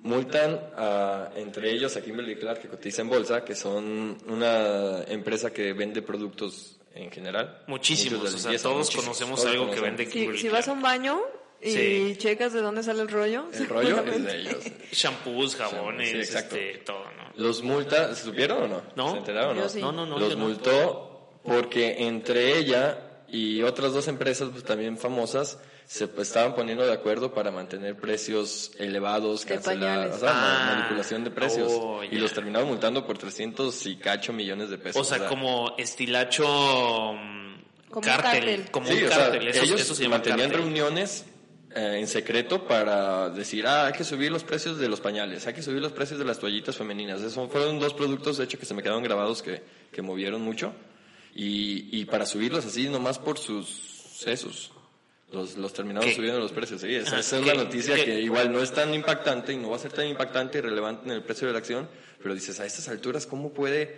multan a, entre ellos a Kimberly Clark que cotiza en bolsa, que son una empresa que vende productos en general. Muchísimos, o sea, todos muchísimos, conocemos todos algo que conocemos. vende Si, Kimberly si vas a Clark. un baño y Sí. checas de dónde sale el rollo. El [LAUGHS] rollo es de ellos. Shampoos, jabones, Sí, exacto. este, todo, ¿no? Los multa, ¿se supieron o no? No. ¿Se enteraron o no? sí. No, no, no, Los yo no. multó porque entre ella y otras dos empresas pues, también famosas se estaban poniendo de acuerdo para mantener precios elevados, cancelar, o sea, Ah, manipulación de precios. oh, y los terminaron multando por 300 y cacho millones de pesos. O sea, como estilacho mm, Como un cártel, cártel. como Sí, un o sea, cártel, eso, ellos eso se mantenían cártel. reuniones eh, en secreto para decir, ah, hay que subir los precios de los pañales, hay que subir los precios de las toallitas femeninas. Esos fueron dos productos, de hecho, que se me quedaron grabados que, que movieron mucho. Y, y para subirlos así, nomás por sus sesos. Los, los terminaron ¿Qué? subiendo los precios, sí. Esa, esa es la noticia ¿Qué? que igual no es tan impactante y no va a ser tan impactante y relevante en el precio de la acción, pero dices, a estas alturas, ¿cómo puede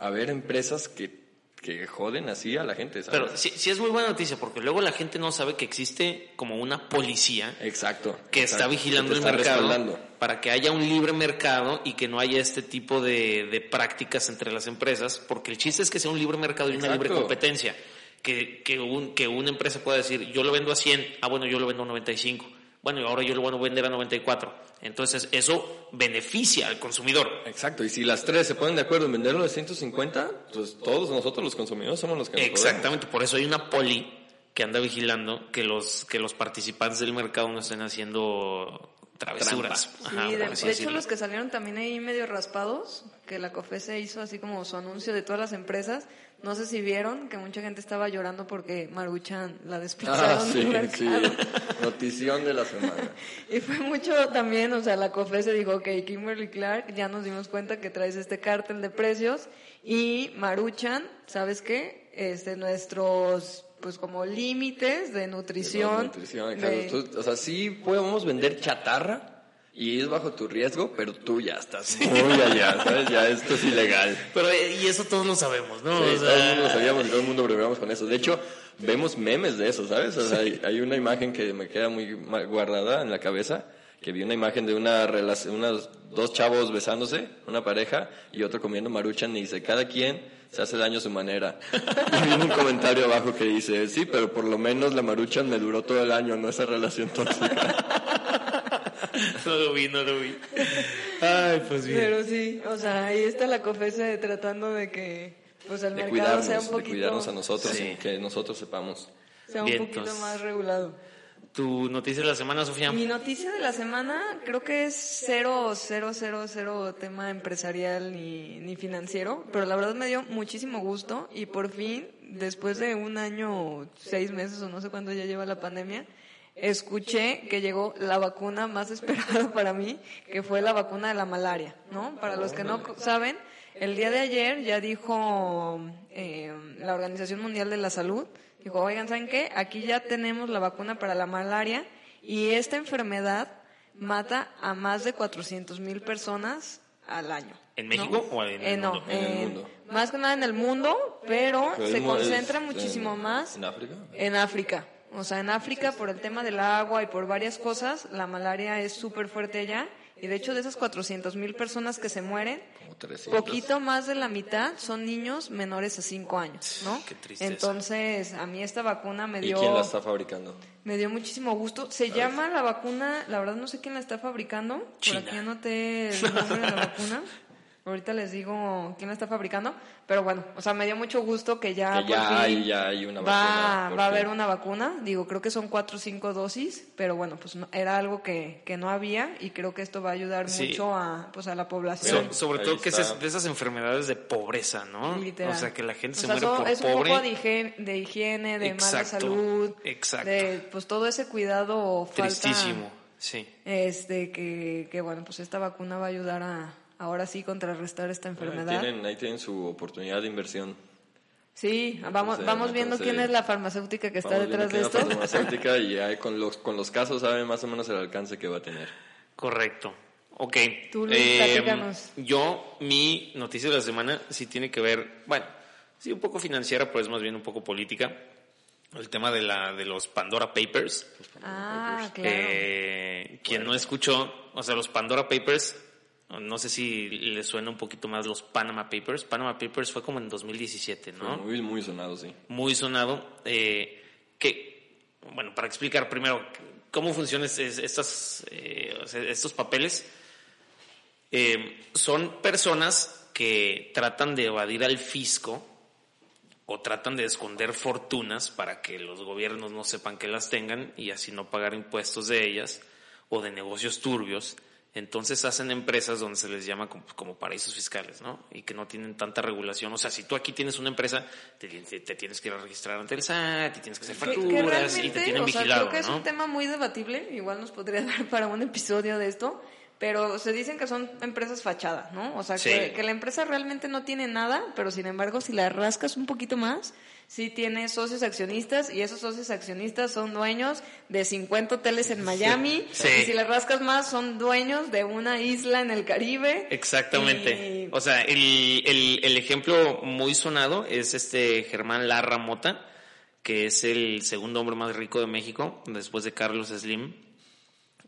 haber empresas que, que joden así a la gente? ¿sabes? Pero sí, sí es muy buena noticia porque luego la gente no sabe que existe como una policía Exacto. que está vigilando que el mercado respaldando. para que haya un libre mercado y que no haya este tipo de, de prácticas entre las empresas, porque el chiste es que sea un libre mercado y una libre competencia. Que, que, un, que una empresa pueda decir, yo lo vendo a 100, ah, bueno, yo lo vendo a 95, bueno, y ahora yo lo voy a vender a 94. Entonces, eso beneficia al consumidor. Exacto, y si las tres se ponen de acuerdo en venderlo de 150, pues todos nosotros los consumidores somos los que Exactamente, por eso hay una poli que anda vigilando que los, que los participantes del mercado no estén haciendo travesuras. Sí, de, hecho los que salieron también ahí medio raspados, que la COFESE hizo así como su anuncio de todas las empresas. No sé si vieron que mucha gente estaba llorando porque Maruchan la desplazaron Ah, del sí, sí. mercado. [LAUGHS] Notición de la semana. [LAUGHS] Y fue mucho también, o sea, la COFESE dijo, ok, Kimberly Clark, ya nos dimos cuenta que traes este cártel de precios y Maruchan, ¿sabes qué? Este, nuestros, pues como límites de nutrición. Nutrición, de- exacto. Tú- o sea, sí podemos vender chatarra y es bajo tu riesgo, pero tú ya estás muy allá, [LAUGHS] ¿sabes? Ya esto es ilegal. Pero, eh, y eso todos lo sabemos, ¿no? Sí, O todo el sea, mundo lo sabíamos y todo el mundo bromeamos con eso. De hecho, vemos memes de eso, ¿sabes? O sea, hay, hay una imagen que me queda muy guardada en la cabeza, que vi una imagen de una relación, unos dos chavos besándose, una pareja, y otro comiendo maruchan y dice, cada quien se hace daño a su manera. [LAUGHS] Y vi un comentario abajo que dice, sí, pero por lo menos la maruchan me duró todo el año, no esa relación tóxica. [LAUGHS] no lo vi, no lo vi. Ay, pues bien. Pero sí, o sea, ahí está la COFESE tratando de que pues el De mercado cuidarnos, sea un de poquito cuidarnos a nosotros, Sí. que nosotros sepamos. sea un Bien, poquito más regulado. Tu noticia de la semana, Sofía. Mi noticia de la semana creo que es cero, cero, cero, cero tema empresarial ni, ni financiero, pero la verdad me dio muchísimo gusto y por fin, después de un año, seis meses o no sé cuánto ya lleva la pandemia, escuché que llegó la vacuna más [LAUGHS] esperada para mí, que fue la vacuna de la malaria, ¿no? Para los que no saben, el día de ayer ya dijo eh, la Organización Mundial de la Salud, dijo, oigan, ¿saben qué? Aquí ya tenemos la vacuna para la malaria y esta enfermedad mata a más de 400 mil personas al año. ¿En ¿no? México o en el Eh, no, mundo? En el mundo. Más que nada en el mundo, pero, Pero se concentra en- muchísimo más ¿En África? en África. O sea, en África por el tema del agua y por varias cosas, la malaria es súper fuerte allá. Y de hecho de esas 400 mil personas que se mueren, Como 300. poquito más de la mitad son niños menores a 5 años, ¿no? Qué tristeza. Entonces, a mí esta vacuna me ¿Y dio... quién la está fabricando? Me dio muchísimo gusto. Se llama la vacuna, la verdad no sé quién la está fabricando. Por China. aquí anoté el [LAUGHS] nombre de la vacuna. Ahorita les digo quién la está fabricando. Pero bueno, o sea, me dio mucho gusto que ya, Que por ya fin hay- ya hay una va, vacuna, va a haber una vacuna. Digo, creo que son cuatro o cinco dosis. Pero bueno, pues no- era algo que, que no había y creo que esto va a ayudar Sí. mucho a, pues, a la So- población. sobre Ahí todo que es de esas enfermedades de pobreza, ¿no? Literal. O sea, que la gente O se sea, muere so- por es un poco de higiene, de, higiene, de mala salud, exacto. de pues todo ese cuidado falta, Tristísimo, sí. este que, que bueno pues esta vacuna va a ayudar a ahora sí contrarrestar esta Ahí enfermedad. tienen, ahí tienen su oportunidad de inversión. Sí, vamos Entonces, vamos viendo entonces, quién es la farmacéutica que está viendo detrás de quién es la esto. farmacéutica [LAUGHS] y ya con los, con los casos saben más o menos el alcance que va a tener. Correcto. Ok. Tú, Luis, platícanos. yo, mi noticia de la semana sí tiene que ver, bueno, sí un poco financiera, pero es más bien un poco política. El tema de, la, de los Pandora Papers. Ah, claro. Eh, quien no escuchó, o sea, los Pandora Papers, no sé si le suena un poquito más los Panama Papers. Panama Papers fue como en 2017, Fue ¿no? muy, muy sonado, sí. muy sonado. eh, que, bueno, para explicar primero cómo funcionan es- es- estas, eh, estos papeles, eh, son personas que tratan de evadir al fisco o tratan de esconder fortunas para que los gobiernos no sepan que las tengan y así no pagar impuestos de ellas o de negocios turbios. Entonces hacen empresas donde se les llama como, como paraísos fiscales, ¿no? Y que no tienen tanta regulación. O sea, si tú aquí tienes una empresa, te, te- te tienes que ir a registrar ante el SAT y tienes que hacer Que- que facturas y te tienen o sea, vigilado, creo que es ¿no? un tema muy debatible, igual nos podría [LAUGHS] dar para un episodio de esto, pero se dicen que son empresas fachadas, ¿no? O sea, Sí. que, que la empresa realmente no tiene nada, pero sin embargo, si la rascas un poquito más, sí tiene socios accionistas y esos socios accionistas son dueños de 50 hoteles en Miami Sí. y si le rascas más, son dueños de una isla en el Caribe. Exactamente. Y- O sea, el, el, el ejemplo muy sonado es este Germán Larra Mota, que es el segundo hombre más rico de México, después de Carlos Slim,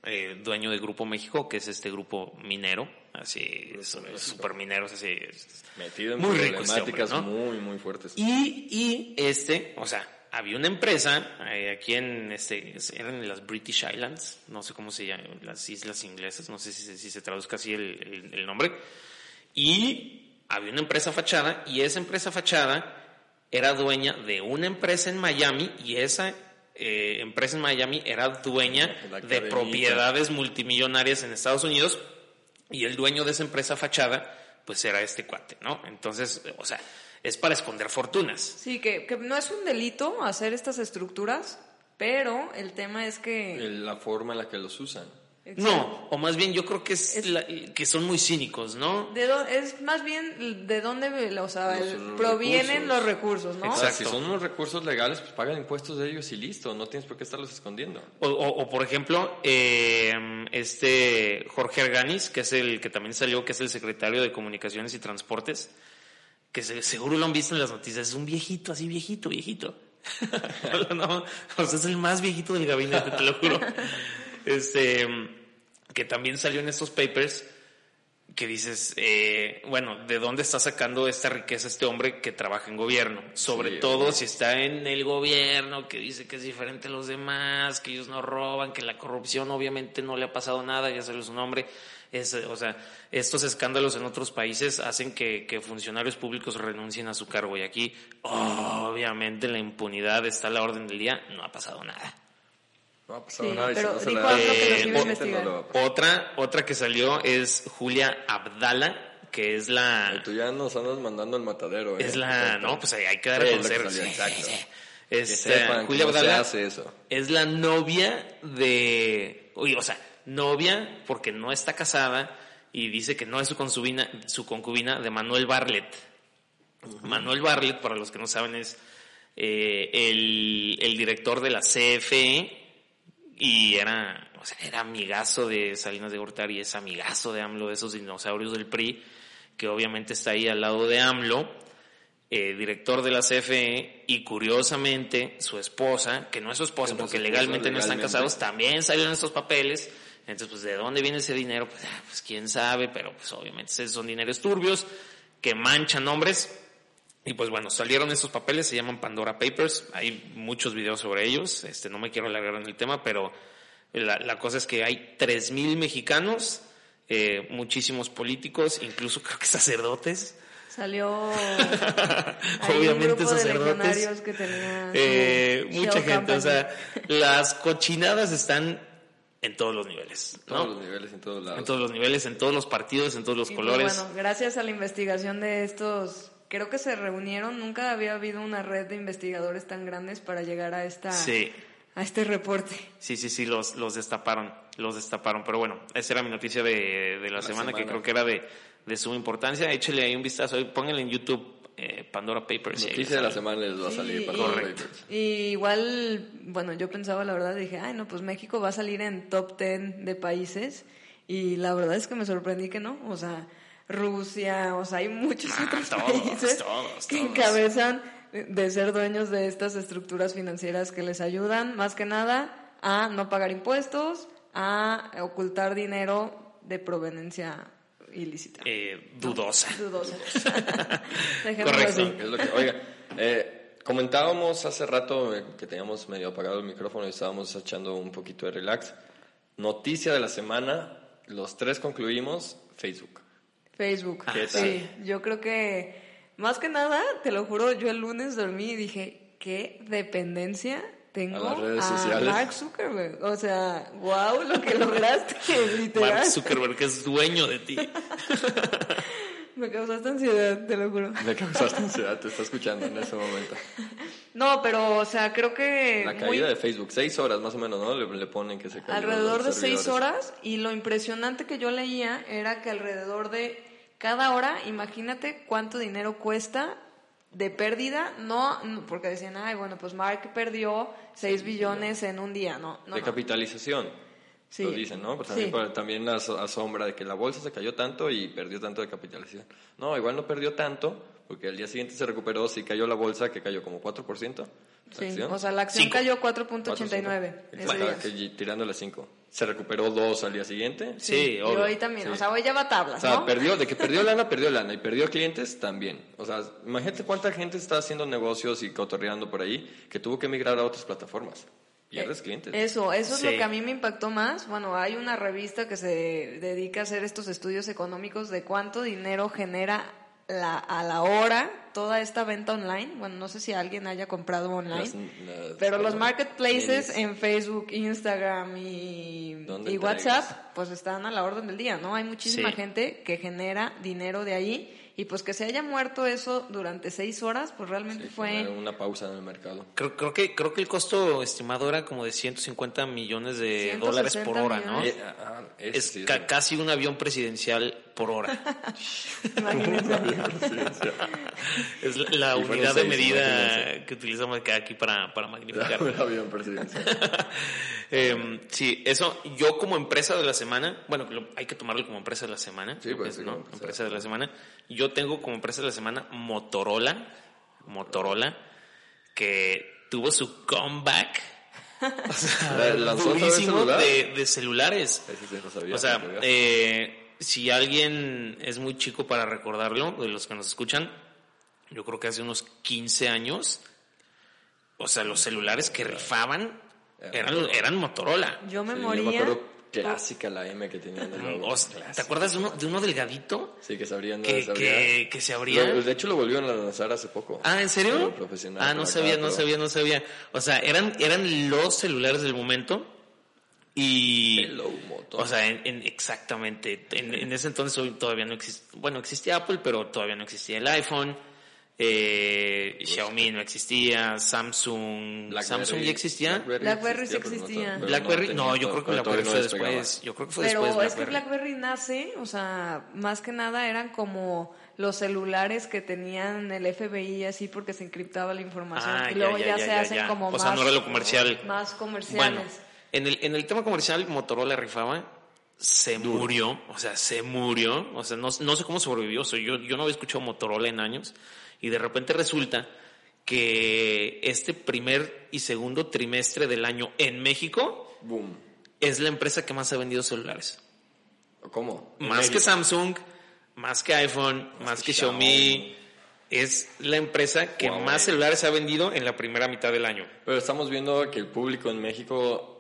eh, dueño de Grupo México, que es este grupo minero, así, super mineros, así. Metido en Muy este problemáticas hombre, ¿no? muy, muy fuertes. Y, y este, o sea, había una empresa eh, aquí en este, eran las British Islands, no sé cómo se llaman, las islas inglesas, no sé si, se- si se traduzca así el, el- el nombre. Y había una empresa fachada y esa empresa fachada era dueña de una empresa en Miami y esa eh, empresa en Miami era dueña de propiedades multimillonarias en Estados Unidos y el dueño de esa empresa fachada pues era este cuate, ¿no? Entonces, o sea, es para esconder fortunas. Sí, que, que no es un delito hacer estas estructuras, pero el tema es que... La forma en la que los usan. No, o más bien yo creo que es, Es- la- que son muy cínicos, ¿no? De es más bien de dónde o sea, Los- el- los provienen recursos. los recursos, ¿no? O sea, Exacto. si son unos recursos legales, pues pagan impuestos de ellos y listo. No tienes por qué estarlos escondiendo. O, o- o, por ejemplo, eh, este Jorge Arganis, que es el que también salió, que es el secretario de Comunicaciones y Transportes, que se- seguro lo han visto en las noticias, es un viejito, así viejito, viejito. [LAUGHS] no, o sea, es el más viejito del gabinete, te lo juro. [LAUGHS] Este, que también salió en estos papers, que dices, eh, bueno, ¿de dónde está sacando esta riqueza este hombre que trabaja en gobierno? Sobre Sí, todo si está en el gobierno, que dice que es diferente a los demás, que ellos no roban, que la corrupción obviamente no le ha pasado nada, ya salió su nombre. Es, o sea, estos escándalos en otros países hacen que, que funcionarios públicos renuncien a su cargo y aquí, obviamente, la impunidad está a la orden del día, no ha pasado nada. No ha pasado Sí, nada. y si pero no se dijo la- algo que lo Eh, que no lo va a pasar. Otra, otra que salió es Julia Abdala, que es la, Tú ya nos andas mandando al matadero. ¿eh? es la, no, pues hay hay que dar a conocer. Sí, exacto. sí, sí. Que Este, sepan Julia no se Abdala hace eso. es la novia de, oye, o sea, novia porque no está casada y dice que no es su concubina, su concubina de Manuel Barlet. Manuel Barlet, para los que no saben, es eh, el, el director de la CFE y era, o sea, era amigazo de Salinas de Gortari, es amigazo de AMLO, de esos dinosaurios del PRI, que obviamente está ahí al lado de AMLO, eh, director de la CFE, y curiosamente su esposa, que no es su esposa porque su esposa legalmente no están casados, también salió en estos papeles. Entonces, pues, ¿de dónde viene ese dinero? Pues, ah, pues quién sabe, pero pues obviamente son dineros turbios que manchan nombres. Y pues bueno, salieron estos papeles, se llaman Pandora Papers, hay muchos videos sobre ellos, este, no me quiero alargar en el tema, pero la, la cosa es que hay 3.000 mexicanos, eh, muchísimos políticos, incluso [LAUGHS] creo que sacerdotes, Salió [LAUGHS] Obviamente un sacerdotes. que tenía eh, mucha gente, o sea, las cochinadas están en todos los niveles, ¿no? Todos los niveles, en todos lados. En todos los niveles, en todos los partidos, en todos los Y pues colores. bueno, gracias a la investigación de estos, creo que se reunieron, nunca había habido una red de investigadores tan grandes para llegar a esta Sí. a este reporte. Sí, sí, sí, los, los destaparon, los destaparon. Pero bueno, esa era mi noticia de, de la, La semana, que creo que era de, de suma importancia. Échale ahí un vistazo, pónganle en YouTube eh, Pandora Papers. Noticia de la semana les va a salir Correcto. papers. Y igual, bueno, yo pensaba la verdad, dije, ay no, pues México va a salir en top 10 de países y la verdad es que me sorprendí que no, o sea, Rusia, o sea, hay muchos Ah, otros todos, países todos, que encabezan de ser dueños de estas estructuras financieras que les ayudan más que nada a no pagar impuestos, a ocultar dinero de proveniencia ilícita. Eh, dudosa. Dudosa. [LAUGHS] Correcto. así. Es lo que- oiga, eh, comentábamos hace rato eh, que teníamos medio apagado el micrófono y estábamos echando un poquito de relax. Noticia de la semana, los tres concluimos, Facebook. Facebook. ¿Qué tal? Sí, yo creo que más que nada, te lo juro, yo el lunes dormí y dije, ¿qué dependencia tengo A las redes a sociales. Mark Zuckerberg? O sea, wow, lo que lograste, [LAUGHS] literal. Mark Zuckerberg es dueño de ti. [LAUGHS] Me causaste ansiedad, te lo juro. Me causaste ansiedad, te está escuchando en ese momento. [LAUGHS] No, pero, o sea, creo que La muy- caída de Facebook, seis horas más o menos, ¿no? Le, le ponen que se cayó alrededor de seis horas y lo impresionante que yo leía era que alrededor de cada hora, imagínate cuánto dinero cuesta de pérdida, no, no, porque decían, ay, bueno, pues Mark perdió 6 billones en un día, no, no, de no. capitalización. Sí. Lo dicen, ¿no? Pues también, Sí. por- también as- asombra de que la bolsa se cayó tanto y perdió tanto de capitalización. No, igual no perdió tanto, porque al día siguiente se recuperó, sí cayó la bolsa, que cayó como 4%. la Sí, acción. o sea, la acción Cinco. cayó 4.89 ese Bueno, día. que tirándole 5. Se recuperó 2 al día siguiente. Sí, y obvio. hoy también, Sí. o sea, hoy ya va O tablas, sea, ¿no? perdió, de que perdió [LAUGHS] lana, perdió lana. Y perdió clientes también. O sea, imagínate cuánta gente está haciendo negocios y cotorreando por ahí que tuvo que migrar a otras plataformas. Pierdes clientes. Eso, eso es Sí. lo que a mí me impactó más. Bueno, hay una revista que se dedica a hacer estos estudios económicos de cuánto dinero genera la, a la hora toda esta venta online. Bueno, no sé si alguien haya comprado online. Las- las- pero los marketplaces en Facebook, Instagram y. WhatsApp, pues están a la orden del día, ¿no? Hay muchísima Sí. gente que genera dinero de ahí y pues que se haya muerto eso durante seis horas, pues realmente Sí, fue... una pausa en el mercado. Creo, creo que creo que el costo estimado era como de 150 millones de 160 dólares por hora, ¿no? Eh, ah, ese Es sí ca- es- casi un avión presidencial por hora. [LAUGHS] Imagínense. [LAUGHS] es la, unidad de medida que utilizamos acá- aquí para, para magnificar. [LAUGHS] Un avión presidencial. Eh, sí, eso yo como empresa de la semana, bueno, lo- hay que tomarlo como empresa de la semana, Sí, pues, sí, ¿no? empresa. Empresa de la semana. Yo tengo como empresa de la semana Motorola, Motorola, que tuvo su comeback O sea, de, de celulares. Ese sí no sabía, O sea, no sabía. eh, si alguien es muy chico para recordarlo, de los que nos escuchan, yo creo que hace unos 15 años, o sea, los celulares que rifaban eran, eran Motorola. Yo me Sí, moría. Yo me acuerdo clásica la M que tenían de logo. O sea, ¿Te acuerdas de uno, de uno delgadito? Sí, que se abrían. Que, se abría. que, que se abría. Lo- de hecho, lo volvieron a lanzar hace poco. Ah, ¿en serio? Sí, profesional ah, no acá, sabía, no pero- sabía, no sabía. O sea, eran, eran los celulares del momento y... Hello, Moto. O sea, en, en- exactamente. En, en ese entonces hoy todavía no existía, bueno, existía Apple, pero todavía no existía el iPhone. Eh, Xiaomi no existía, Samsung, Samsung ya existía. Blackberry sí pero no existía. pero Blackberry, no, yo creo que pero Blackberry fue después. Yo creo que fue Pero después es que Blackberry. Nace, o sea, más que nada eran como los celulares que tenían el FBI así porque se encriptaba la información Ah, y luego ya, ya, ya, se ya, hacen ya. como O más sea, no era lo comercial. más Bueno, comerciales. En el, en el tema comercial, Motorola rifaba, se murió, o sea, se murió, o sea, no, no sé cómo sobrevivió, o sea, yo, yo no había escuchado Motorola en años, y de repente resulta que este primer y segundo trimestre del año en México Boom. es la empresa que más ha vendido celulares. ¿Cómo? Más que. Samsung, más que iPhone, más, que Xiaomi. Es la empresa que Huawei. más celulares ha vendido en la primera mitad del año. Pero estamos viendo que el público en México,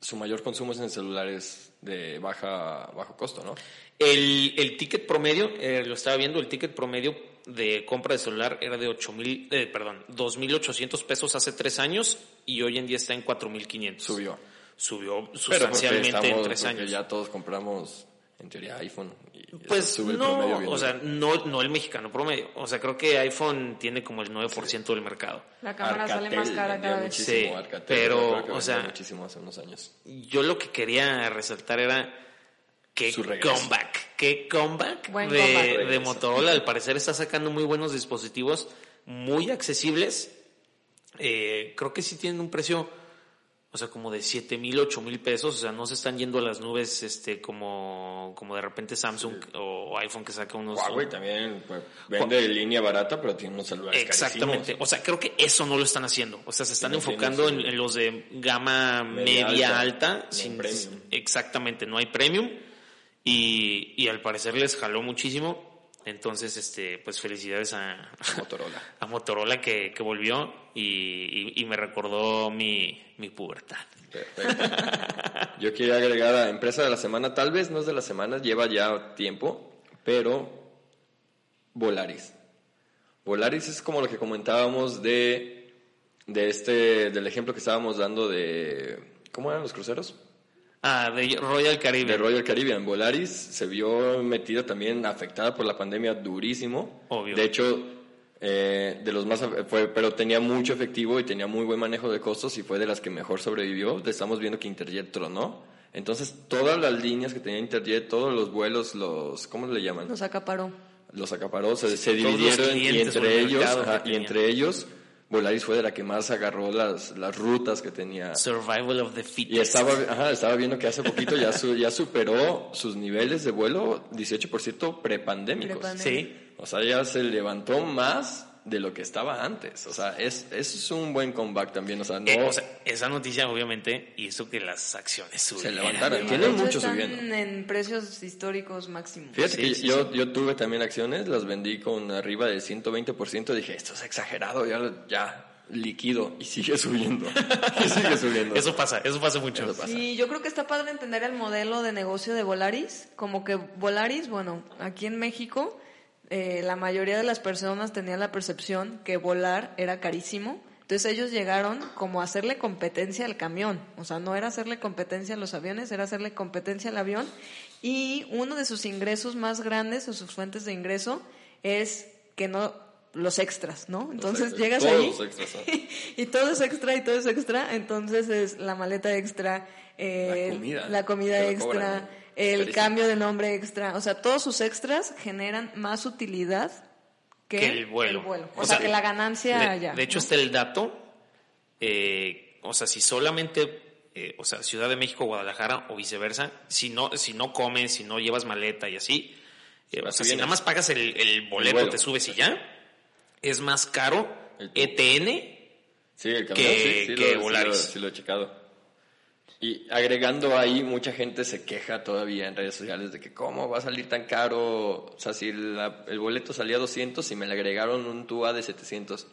su mayor consumo es en celulares de baja bajo costo, ¿no? El, el ticket promedio, eh, lo estaba viendo, el ticket promedio de compra de celular era de 8 mil, eh, perdón, 2.800 pesos hace tres años y hoy en día está en 4.500. Subió. Subió sustancialmente en tres años. ya todos compramos, en teoría, iPhone. Y eso Pues sube el no, promedio bien o sea, no, no el mexicano promedio. O sea, creo que iPhone tiene como el 9% del mercado. La cámara sale más cara cada vez. Sí, Alcatel, pero, o sea- muchísimo hace unos años. Yo lo que quería resaltar era regreso. comeback, qué comeback Buen de, comeback. de. Motorola. Al parecer está sacando muy buenos dispositivos, muy accesibles. Eh, creo que sí tienen un precio, o sea, como de 7 mil, 8 mil pesos. O sea, no se están yendo a las nubes este como, como de repente Samsung o iPhone que saca unos... Huawei también pues, vende línea barata, pero tiene unos celulares Exactamente. carísimos. O sea, creo que eso no lo están haciendo. O sea, se están enfocando en, los de gama media, Media alta. alta, no en premium. Exactamente, no hay premium. Y, y al parecer les jaló muchísimo. Entonces, este, pues felicidades a, Motorola. [LAUGHS] a Motorola que, que volvió y, y- y me recordó mi, mi pubertad. Perfecto. Yo quería agregar a empresa de la semana, tal vez no es de la semana, lleva ya tiempo, pero Volaris. Volaris es como lo que comentábamos de, de este, del ejemplo que estábamos dando de, ¿cómo eran los cruceros? Ah, de Royal Caribbean. De Royal Caribbean. Volaris se vio metida también, afectada por la pandemia durísimo. Obvio. De hecho, eh, de los más, fue, pero tenía mucho efectivo y tenía muy buen manejo de costos y fue de las que mejor sobrevivió. Estamos viendo que Interjet tronó. Entonces, todas las líneas que tenía Interjet, todos los vuelos, los, ¿cómo le llaman? Nos acaparó. Los acaparó, se, los dividieron y entre el ellos, ajá, y entre ellos, Volaris fue de la que más agarró las, las rutas que tenía. Survival of the Fittest. Y estaba, ajá, estaba viendo que hace poquito ya, su- ya superó sus niveles de vuelo 18% prepandémicos. Prepandémicos. Sí. O sea, ya se levantó más de lo que estaba antes. O sea, es, eso es un buen comeback también. O sea, no Eh, o sea, esa noticia obviamente hizo que las acciones se subieran. levantaron. De Tiene hecho, mucho están subiendo. en precios históricos máximos. Fíjate Sí, que sí, yo, yo tuve también acciones, las vendí con arriba del 120%. Dije, esto es exagerado, ya, ya líquido. Y sigue subiendo. y sigue subiendo. [LAUGHS] Eso pasa, eso pasa mucho. Eso pasa. Sí, yo creo que está padre entender el modelo de negocio de Volaris. Como que Volaris, bueno, aquí en México, eh, la mayoría de las personas tenían la percepción que volar era carísimo. Entonces ellos llegaron como a hacerle competencia al camión. O sea, no era hacerle competencia a los aviones, era hacerle competencia al avión. Y uno de sus ingresos más grandes o sus fuentes de ingreso es que no los extras, ¿no? Entonces extras, llegas todos ahí los extras, ¿no? [LAUGHS] y todo es extra y todo es extra, entonces es la maleta extra, eh, La comida. la comida extra, cobran. El cambio de nombre extra, o sea, todos sus extras generan más utilidad que, Que el vuelo. O, O sea, sea, que la ganancia De, ya. de hecho, ¿no? está el dato. eh, o sea, si solamente, eh, o sea, Ciudad de México, Guadalajara o viceversa, si no, si no comes, si no llevas maleta y así, eh, o sea, si nada más pagas el, el boleto, te subes y ya, es más caro. ETN Sí, el camión, que, sí, sí, que lo, sí Volaris. lo- sí lo he checado. Y agregando ahí, mucha gente se queja todavía en redes sociales de que cómo va a salir tan caro. O sea, si la- el boleto salía a 200 y me le agregaron un TUA de 700.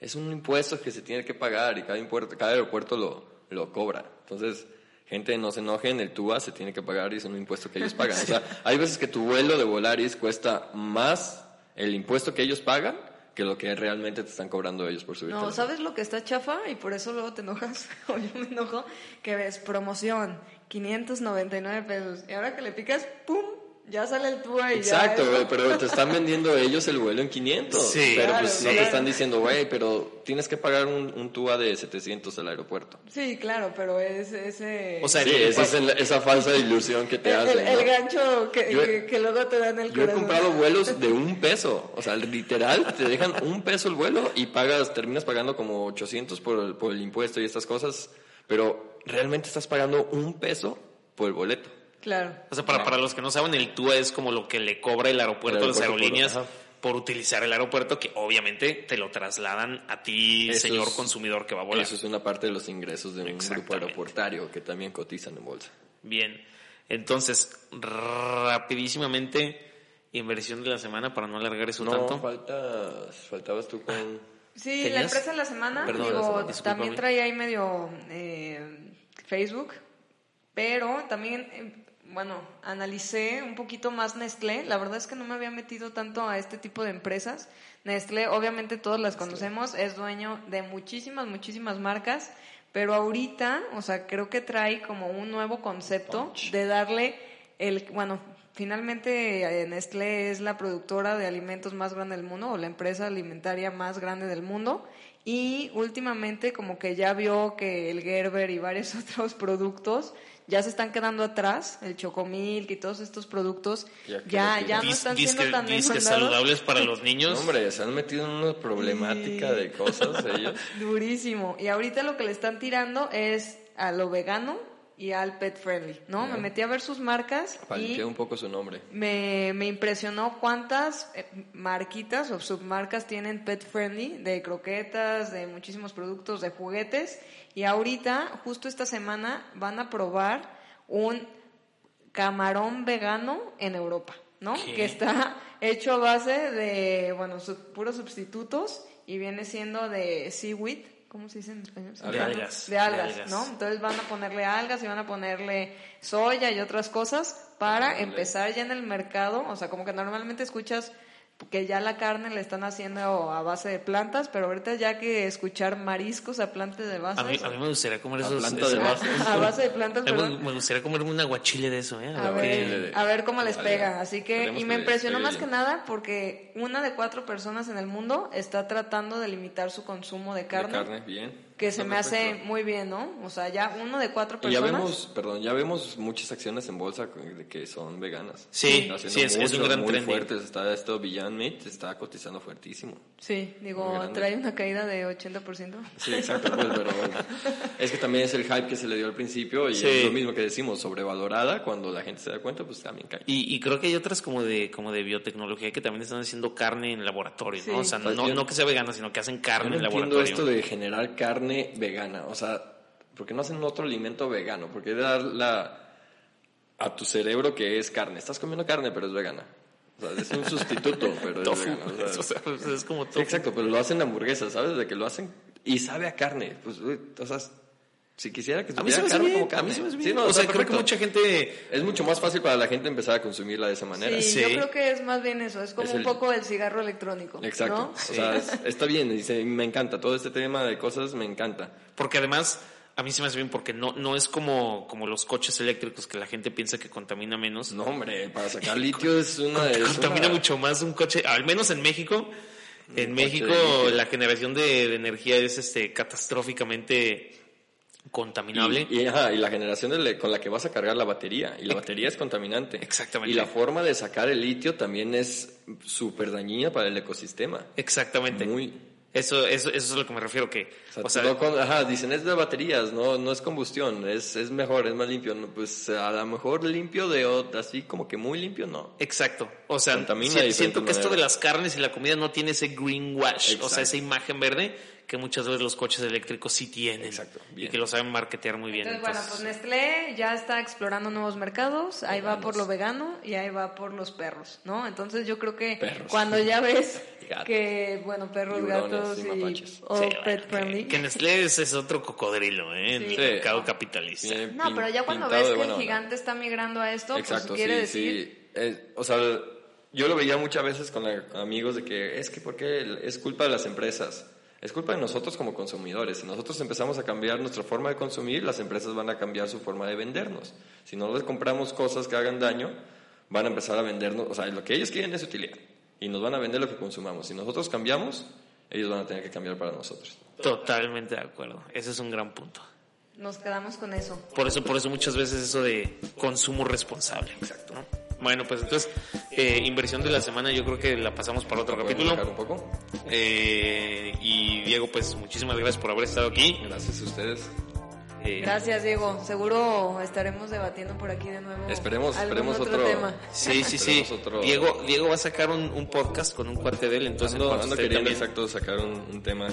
Es un impuesto que se tiene que pagar y cada, impuerto, cada aeropuerto lo, lo cobra. Entonces, gente, no se enojen, el TUA se tiene que pagar y es un impuesto que ellos pagan. O sea, [LAUGHS] hay veces que tu vuelo de Volaris cuesta más el impuesto que ellos pagan que lo que realmente te están cobrando ellos por subirte. No, ¿sabes lo que está chafa? Y por eso luego te enojas, [LAUGHS] o yo me enojo, que ves promoción, 599 pesos. Y ahora que le picas, ¡pum! Ya sale el TUA y Exacto, ya. güey, pero te están vendiendo ellos el vuelo en 500. Sí. pero Claro, pues no te están diciendo, güey, pero tienes que pagar un, un TUA de 700 al aeropuerto. Sí, claro, pero es ese... O sea, Sí, el- esa es el- esa falsa ilusión que te el, hacen. el- el ¿no? gancho que, Yo he- que, que luego te dan el Yo he comprado [LAUGHS] vuelos de un peso, o sea, literal, te dejan un peso el vuelo y pagas, terminas pagando como 800 por el, por el impuesto y estas cosas, pero realmente estás pagando un peso por el boleto. Claro. O sea, para, para los que no saben, el TUA es como lo que le cobra el aeropuerto, El a las por- aerolíneas por, utilizar el aeropuerto, que obviamente te lo trasladan a ti, Eso señor es- consumidor que va a volar. Eso es una parte de los ingresos de un grupo aeroportario que también cotizan en bolsa. Bien. Entonces, rapidísimamente, inversión de la semana para no alargar eso No, tanto. faltas, faltabas tú con... Sí, ¿Tenías? la empresa de la semana, Perdón, digo, también trae ahí medio eh, Facebook, pero también, eh, bueno, analicé un poquito más Nestlé. La verdad es que no me había metido tanto a este tipo de empresas. Nestlé, obviamente todos las conocemos, es dueño de muchísimas, muchísimas marcas, pero ahorita, o sea, creo que trae como un nuevo concepto de darle el, bueno, finalmente eh, Nestlé es la productora de alimentos más grande del mundo o la empresa alimentaria más grande del mundo. Y últimamente como que ya vio que el Gerber y varios [LAUGHS] otros productos ya se están quedando atrás, el Chocomilk y todos estos productos Ya que ya ya no están disque- siendo tan disque demandados. saludables para [LAUGHS] los niños. No, hombre, se han metido en una problemática de cosas ellos. [LAUGHS] Durísimo. Y ahorita lo que le están tirando es a lo vegano y al pet friendly, ¿no? Me metí a ver sus marcas y un poco su nombre. me, me impresionó cuántas eh, marquitas o submarcas tienen pet friendly de croquetas, de muchísimos productos, de juguetes. Y ahorita, justo esta semana, van a probar un camarón vegano en Europa, ¿no? ¿Qué? Que está hecho a base de, bueno, puros sustitutos y viene siendo de seaweed. ¿Cómo se dice en español? De algas. De algas, De algas. ¿no? Entonces van a ponerle algas y van a ponerle soya y otras cosas para empezar ya en el mercado. O sea, como que normalmente escuchas que ya la carne le están haciendo a base de plantas, pero ahorita ya que escuchar mariscos a plantas de base. A mí, a mí me gustaría comer A esos. ese- de base. [LAUGHS] a base de plantas, a mí me, perdón. me gustaría comerme un aguachile de eso, ¿eh? A ver a ver cómo les pega. Así que, y me impresionó más que nada porque una de cuatro personas en el mundo está tratando de limitar su consumo de carne, De carne, bien. Que se me hace muy bien, ¿no? O sea, ya uno de cuatro Y ya personas. vemos, perdón, ya vemos muchas acciones en bolsa que son veganas. Sí, sí, es- es un gran muy trending. fuertes. Está esto Beyond Meat, está cotizando fuertísimo. Sí, digo, trae una caída de 80%. Sí, exacto, pues, pero bueno. [LAUGHS] Es que también es el hype que se le dio al principio y Sí. es lo mismo que decimos, sobrevalorada, cuando la gente se da cuenta, pues también cae. Y, y creo que hay otras como de como de biotecnología que también están haciendo carne en laboratorio, ¿no? Sí. O sea, Pues no, yo- no que sea vegana, sino que hacen Yo carne no en entiendo laboratorio. esto de generar carne vegana, o sea, ¿por qué no hacen otro alimento vegano? ¿Por qué dar la, a tu cerebro que es carne? Estás comiendo carne, pero es vegana. O sea, es un [LAUGHS] sustituto, pero es Tofu. vegano. o sea. [LAUGHS] O sea, es como tofu. exacto, pero lo hacen hamburguesas, ¿sabes? De que lo hacen y sabe a carne. Pues, o sea, si quisiera que A mí se me hace bien, como a mí se me hace Sí, bien. no, o sea, creo que mucha gente... Es mucho más fácil para la gente empezar a consumirla de esa manera. Sí, Sí. yo creo que es más bien eso, es como Es un el- poco el cigarro electrónico. Exacto. ¿no? O sea, es- está bien, dice, me encanta. Todo este tema de cosas me encanta. Porque además, a mí se me hace bien porque no, no es como, como los coches eléctricos que la gente piensa que contamina menos. No, hombre, para [LAUGHS] sacar litio es una... es contamina una- mucho más un coche, al menos en México. En Un México de la generación de, de energía es este catastróficamente contaminable. Y, y, ajá, y la generación de con la que vas a cargar la batería. Y la batería es contaminante. Exactamente. Y la forma de sacar el litio también es súper dañina para el ecosistema. Exactamente. Muy. Eso, eso, eso es a lo que me refiero, que, O sea, o sea, no con- ajá, dicen es de baterías, no, no es combustión, es, es mejor, es más limpio. Pues a lo mejor limpio de así como que muy limpio, no. exacto. O sea, si- siento que esto de las carnes y la comida no tiene ese greenwash, o sea, esa imagen verde que muchas veces los coches eléctricos sí tienen. Exacto, Y que lo saben marketear muy bien. Entonces, bueno, pues Nestlé ya está explorando nuevos mercados, ahí va por lo vegano y ahí va por los perros, ¿no? Entonces yo creo que Perros. cuando ya ves [LAUGHS] que, bueno, perros, gatos y sí, pet bueno, friendly. que, que Nestlé es, es otro cocodrilo, ¿eh? En Sí. el mercado capitalista. Viene No, pero ya cuando ves que el onda. gigante está migrando a esto, Exacto, pues quiere sí, decir... sí. Eh, o sea, yo lo veía muchas veces con amigos de que es que porque es culpa de las empresas. Es culpa de nosotros como consumidores. Si nosotros empezamos a cambiar nuestra forma de consumir, las empresas van a cambiar su forma de vendernos. Si no les compramos cosas que hagan daño, van a empezar a vendernos. O sea, lo que ellos quieren es utilidad. Y nos van a vender lo que consumamos. Si nosotros cambiamos, ellos van a tener que cambiar para nosotros. Totalmente de acuerdo. Ese es un gran punto. Nos quedamos con eso. Por eso, por eso muchas veces eso de consumo responsable. Exacto. Bueno, pues entonces, eh, inversión de la semana yo creo que la pasamos para otro ¿Podemos capítulo. un poco? Eh, y Diego, pues muchísimas gracias por haber estado aquí. Gracias a ustedes. Eh, Gracias, Diego. Seguro estaremos debatiendo por aquí de nuevo. Esperemos- esperemos otro, otro- tema. [LAUGHS] Sí, sí, sí. Otro- Diego, Diego va a sacar un, un podcast con un cuate de él, entonces Ando, ando esté queriendo también exacto sacar un, un tema.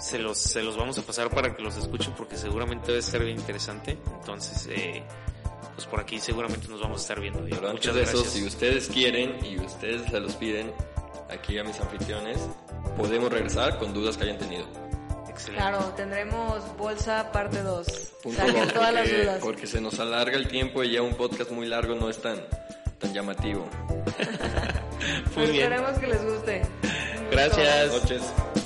se los, se los vamos a pasar para que los escuchen porque seguramente debe ser bien interesante. Entonces, eh, pues por aquí seguramente nos vamos a estar viendo. Pero Muchas antes de eso, gracias. si ustedes quieren y ustedes se los piden aquí a mis anfitriones, podemos regresar con dudas que hayan tenido. Excelente. Claro, tendremos bolsa parte 2. Punto Saquen dos, todas las porque, dudas. porque se nos alarga el tiempo y ya un podcast muy largo no es tan, tan llamativo. [LAUGHS] Bien. Esperemos que les guste. Gracias. Buenas noches.